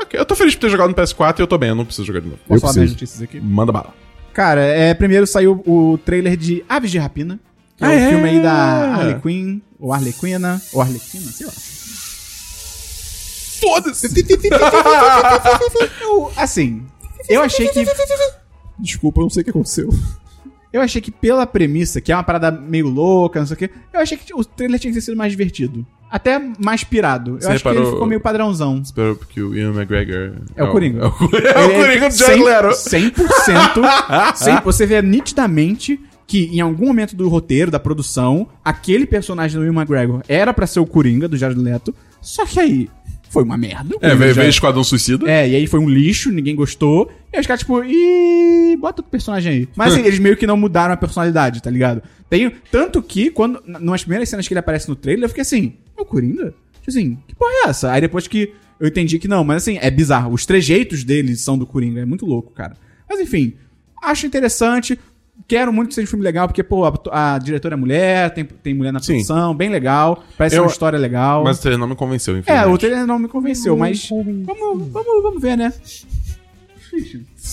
ok, eu tô feliz por ter jogado no PS4 e eu tô bem, eu não preciso jogar de novo. Posso Eu falar preciso. notícias aqui? Manda bala. Cara, é, primeiro saiu o trailer de Aves de Rapina. Que é Ah, o é? filme aí da Harley Quinn, ou Arlequina, ou Arlequina, sei lá. Foda-se! Eu, assim, eu achei que Desculpa, eu não sei o que aconteceu. Eu achei que pela premissa, que é uma parada meio louca, não sei o quê, eu achei que o trailer tinha que ter sido mais divertido. Até mais pirado. Eu Você acho que ele ficou meio padrãozão. Espero porque o Ian McGregor... É o Coringa. É o, é o Coringa do Jared Leto. 100%. 100%, você vê nitidamente que em algum momento do roteiro, da produção, aquele personagem do Will McGregor era pra ser o Coringa do Jared Leto, só que aí foi uma merda. É, veio, já- veio Esquadrão Suicida. É, e aí foi um lixo, ninguém gostou. E aí os caras, tipo, ih, bota outro personagem aí. Mas assim, eles meio que não mudaram a personalidade, tá ligado? Tem, tanto que, quando, nas primeiras cenas que ele aparece no trailer, eu fiquei assim, é o Coringa? Tipo assim, que porra é essa? Aí depois que eu entendi que não, mas assim, é bizarro. Os trejeitos deles são do Coringa, é muito louco, cara. Mas enfim, acho interessante. Quero muito que seja um filme legal, porque, pô, a, a diretora é mulher, tem, tem mulher na Sim. produção, bem legal. Parece Eu- uma história legal. Mas o trailer não me convenceu, É, infelizmente. o trailer não me convenceu, mas vamos, vamos, vamos ver, né?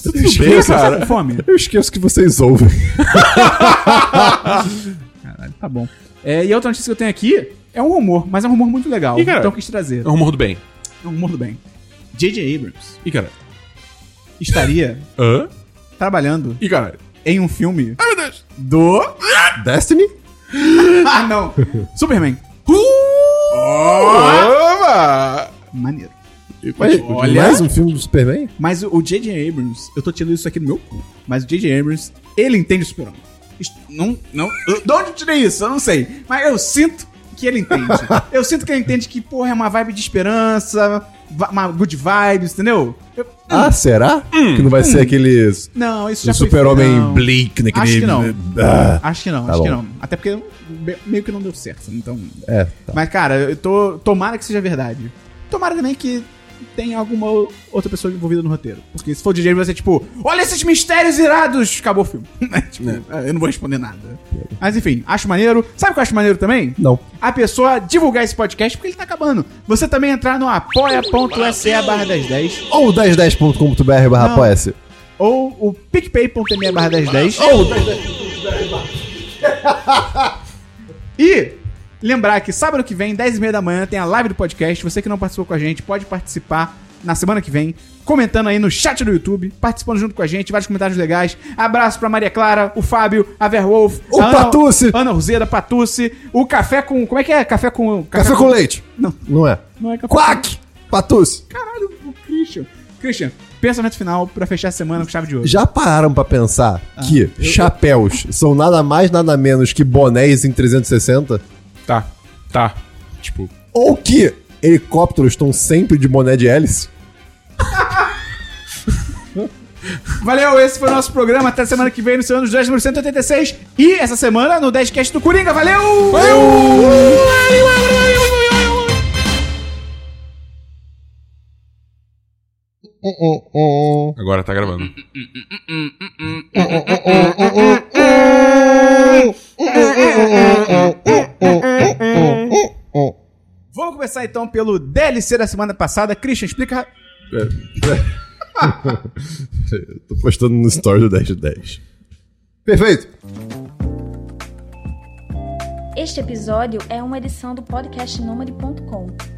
Tudo bem, Você tá cara. com fome? Eu esqueço que vocês ouvem. Caralho, tá bom. É, e a outra notícia que eu tenho aqui é um rumor, mas é um rumor muito legal. Cara. então eu quis trazer. É um humor do bem. É um rumor do bem. J.J. Abrams Ih, cara. estaria Hã? trabalhando Ih, cara. Em um filme Ai, meu Deus. do... Destiny? ah, não! Superman. Opa! Maneiro. Mas, Olha. Mais um filme do Superman? Mas o J.J. Abrams, eu tô tirando isso aqui do meu cu, mas o J.J. Abrams, ele entende o. Isto- Não, não, eu- de onde eu tirei isso? Eu não sei. Mas eu sinto que ele entende. eu sinto que ele entende que, porra, é uma vibe de esperança, va- uma good vibes, entendeu? Eu- Ah, será? Que não vai ser aqueles. não, isso já O foi Super-Homem. Bleak, né? Acho que não. Ah, Acho que não, Tá acho que bom. não. Até porque me- meio que não deu certo, então... é, tá. Mas, cara, eu tô. Tomara que seja verdade. Tomara também que tenha alguma o- outra pessoa envolvida no roteiro. Porque se for DJ, vai ser tipo, olha esses mistérios irados! Acabou o filme. tipo, eu não vou responder nada. Mas enfim, acho maneiro. Sabe o que eu acho maneiro também? Não. A pessoa divulgar esse podcast porque ele tá acabando. Você também entrar no apoia.se barra 1010 Ou 1010.com.br barra apoia-se. ou o picpay.me barra 1010 E lembrar que sábado que vem, 10h30 da manhã, tem a live do podcast. Você que não participou com a gente, pode participar na semana que vem, comentando aí no chat do YouTube, participando junto com a gente, vários comentários legais. Abraço pra Maria Clara, o Fábio, a Verwolf, O a Patucci. Ana Roseda, Patucci, o café com. Como é que é? Café com. Café com leite. Não, Não é. não é café Quack! Com. Caralho, o Christian. Christian, pensamento final pra fechar a semana com chave de ouro. Já pararam pra pensar Ah, que chapéus são nada mais, nada menos que bonés em 360? Tá, tá. Tipo, Ou que helicópteros estão sempre de boné de hélice? Valeu, esse foi o nosso programa. Até semana que vem no seu ano 10 número 186. E essa semana no 10cast do Coringa. Valeu! agora tá gravando. Começar então pelo DLC da semana passada. Christian, explica. Eu tô postando no story do 10 de 10. Perfeito! Este episódio é uma edição do podcast Nômade.com.